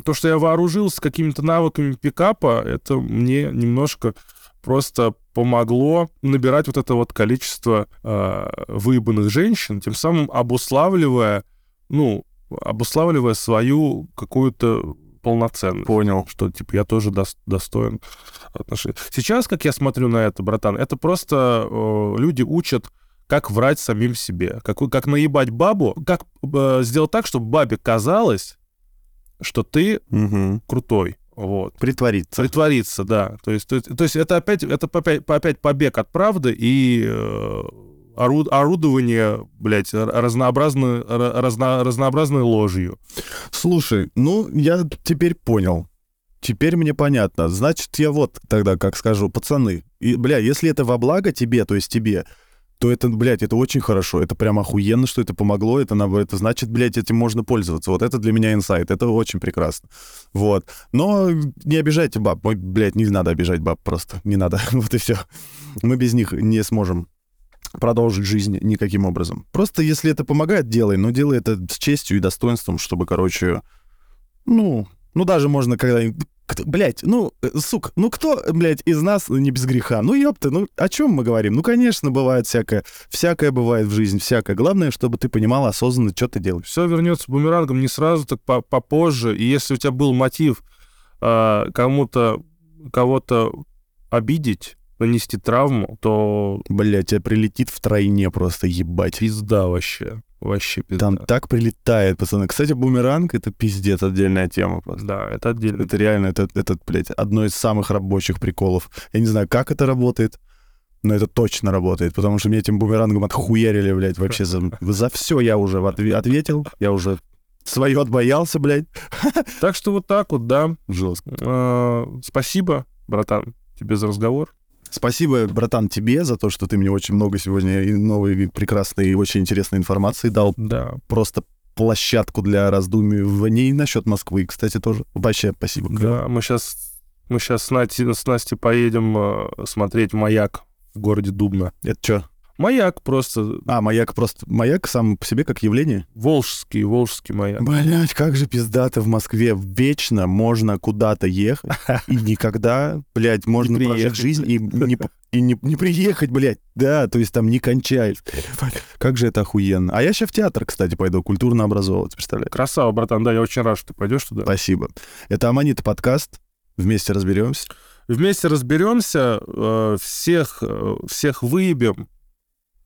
то, что я вооружился какими-то навыками пикапа, это мне немножко просто помогло набирать вот это вот количество э, выебанных женщин, тем самым обуславливая, ну, обуславливая свою какую-то полноценность. Понял. Что, типа, я тоже дос- достоин отношений. Сейчас, как я смотрю на это, братан, это просто э, люди учат как врать самим себе, как, как наебать бабу, как э, сделать так, чтобы бабе казалось, что ты угу. крутой. Вот. Притвориться. Притвориться, да. То есть, то есть, то есть это опять, это опять, опять побег от правды и э, орудование, блядь, разнообразной, разно, разнообразной ложью. Слушай, ну, я теперь понял. Теперь мне понятно. Значит, я вот тогда, как скажу, пацаны, и, бля, если это во благо тебе, то есть тебе, то это, блядь, это очень хорошо. Это прям охуенно, что это помогло. Это, это значит, блядь, этим можно пользоваться. Вот это для меня инсайт. Это очень прекрасно. Вот. Но не обижайте баб. Ой, блядь, не надо обижать баб просто. Не надо. вот и все. Мы без них не сможем продолжить жизнь никаким образом. Просто если это помогает, делай. Но делай это с честью и достоинством, чтобы, короче, ну, ну даже можно когда Блять, ну, э, сука, ну кто, блядь, из нас не без греха? Ну, ёпта, ну, о чем мы говорим? Ну, конечно, бывает всякое. Всякое бывает в жизни, всякое. Главное, чтобы ты понимал осознанно, что ты делаешь. Все вернется бумерангом не сразу, так попозже. И если у тебя был мотив э, кому-то, кого-то обидеть, нанести травму, то... Блядь, тебя прилетит в тройне просто, ебать. Пизда вообще. Вообще пиздец. Там так прилетает, пацаны. Кстати, бумеранг — это пиздец, отдельная тема просто. Да, это отдельно. Это реально, это, это, блядь, одно из самых рабочих приколов. Я не знаю, как это работает, но это точно работает, потому что мне этим бумерангом отхуярили, блядь, вообще за, за все я уже ответил, я уже свое отбоялся, блядь. Так что вот так вот, да. Жестко. А, спасибо, братан, тебе за разговор. Спасибо, братан, тебе за то, что ты мне очень много сегодня и новой, прекрасной и очень интересной информации дал. Да. Просто площадку для раздумий в ней насчет Москвы, кстати, тоже. Вообще, спасибо. Да, мы сейчас, мы сейчас с, Настей, с Настей поедем э, смотреть «Маяк» в городе Дубна. Это что? Маяк просто. А, маяк просто... Маяк сам по себе как явление? Волжский, волжский маяк. Блять, как же пиздато в Москве. Вечно можно куда-то ехать, и никогда, блядь, можно прожить жизнь и не, и не, не приехать, блядь. Да, то есть там не кончай. Как же это охуенно. А я сейчас в театр, кстати, пойду, культурно образовываться, представляешь? Красава, братан, да, я очень рад, что ты пойдешь туда. Спасибо. Это Аманита подкаст. Вместе разберемся. Вместе разберемся, э, всех, э, всех выебем,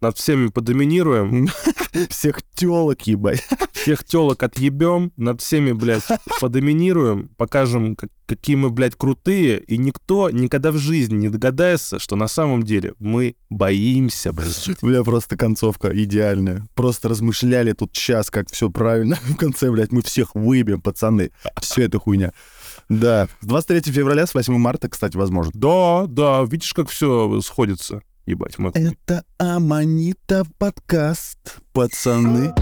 над всеми подоминируем. Всех телок ебать. Всех телок отъебем, над всеми, блядь, подоминируем, покажем, какие мы, блядь, крутые, и никто никогда в жизни не догадается, что на самом деле мы боимся, блядь. Бля, просто концовка идеальная. Просто размышляли тут час, как все правильно. В конце, блядь, мы всех выбьем, пацаны. Все это хуйня. Да. С 23 февраля, с 8 марта, кстати, возможно. Да, да, видишь, как все сходится. Ебать, мы... Это Аманита подкаст, пацаны.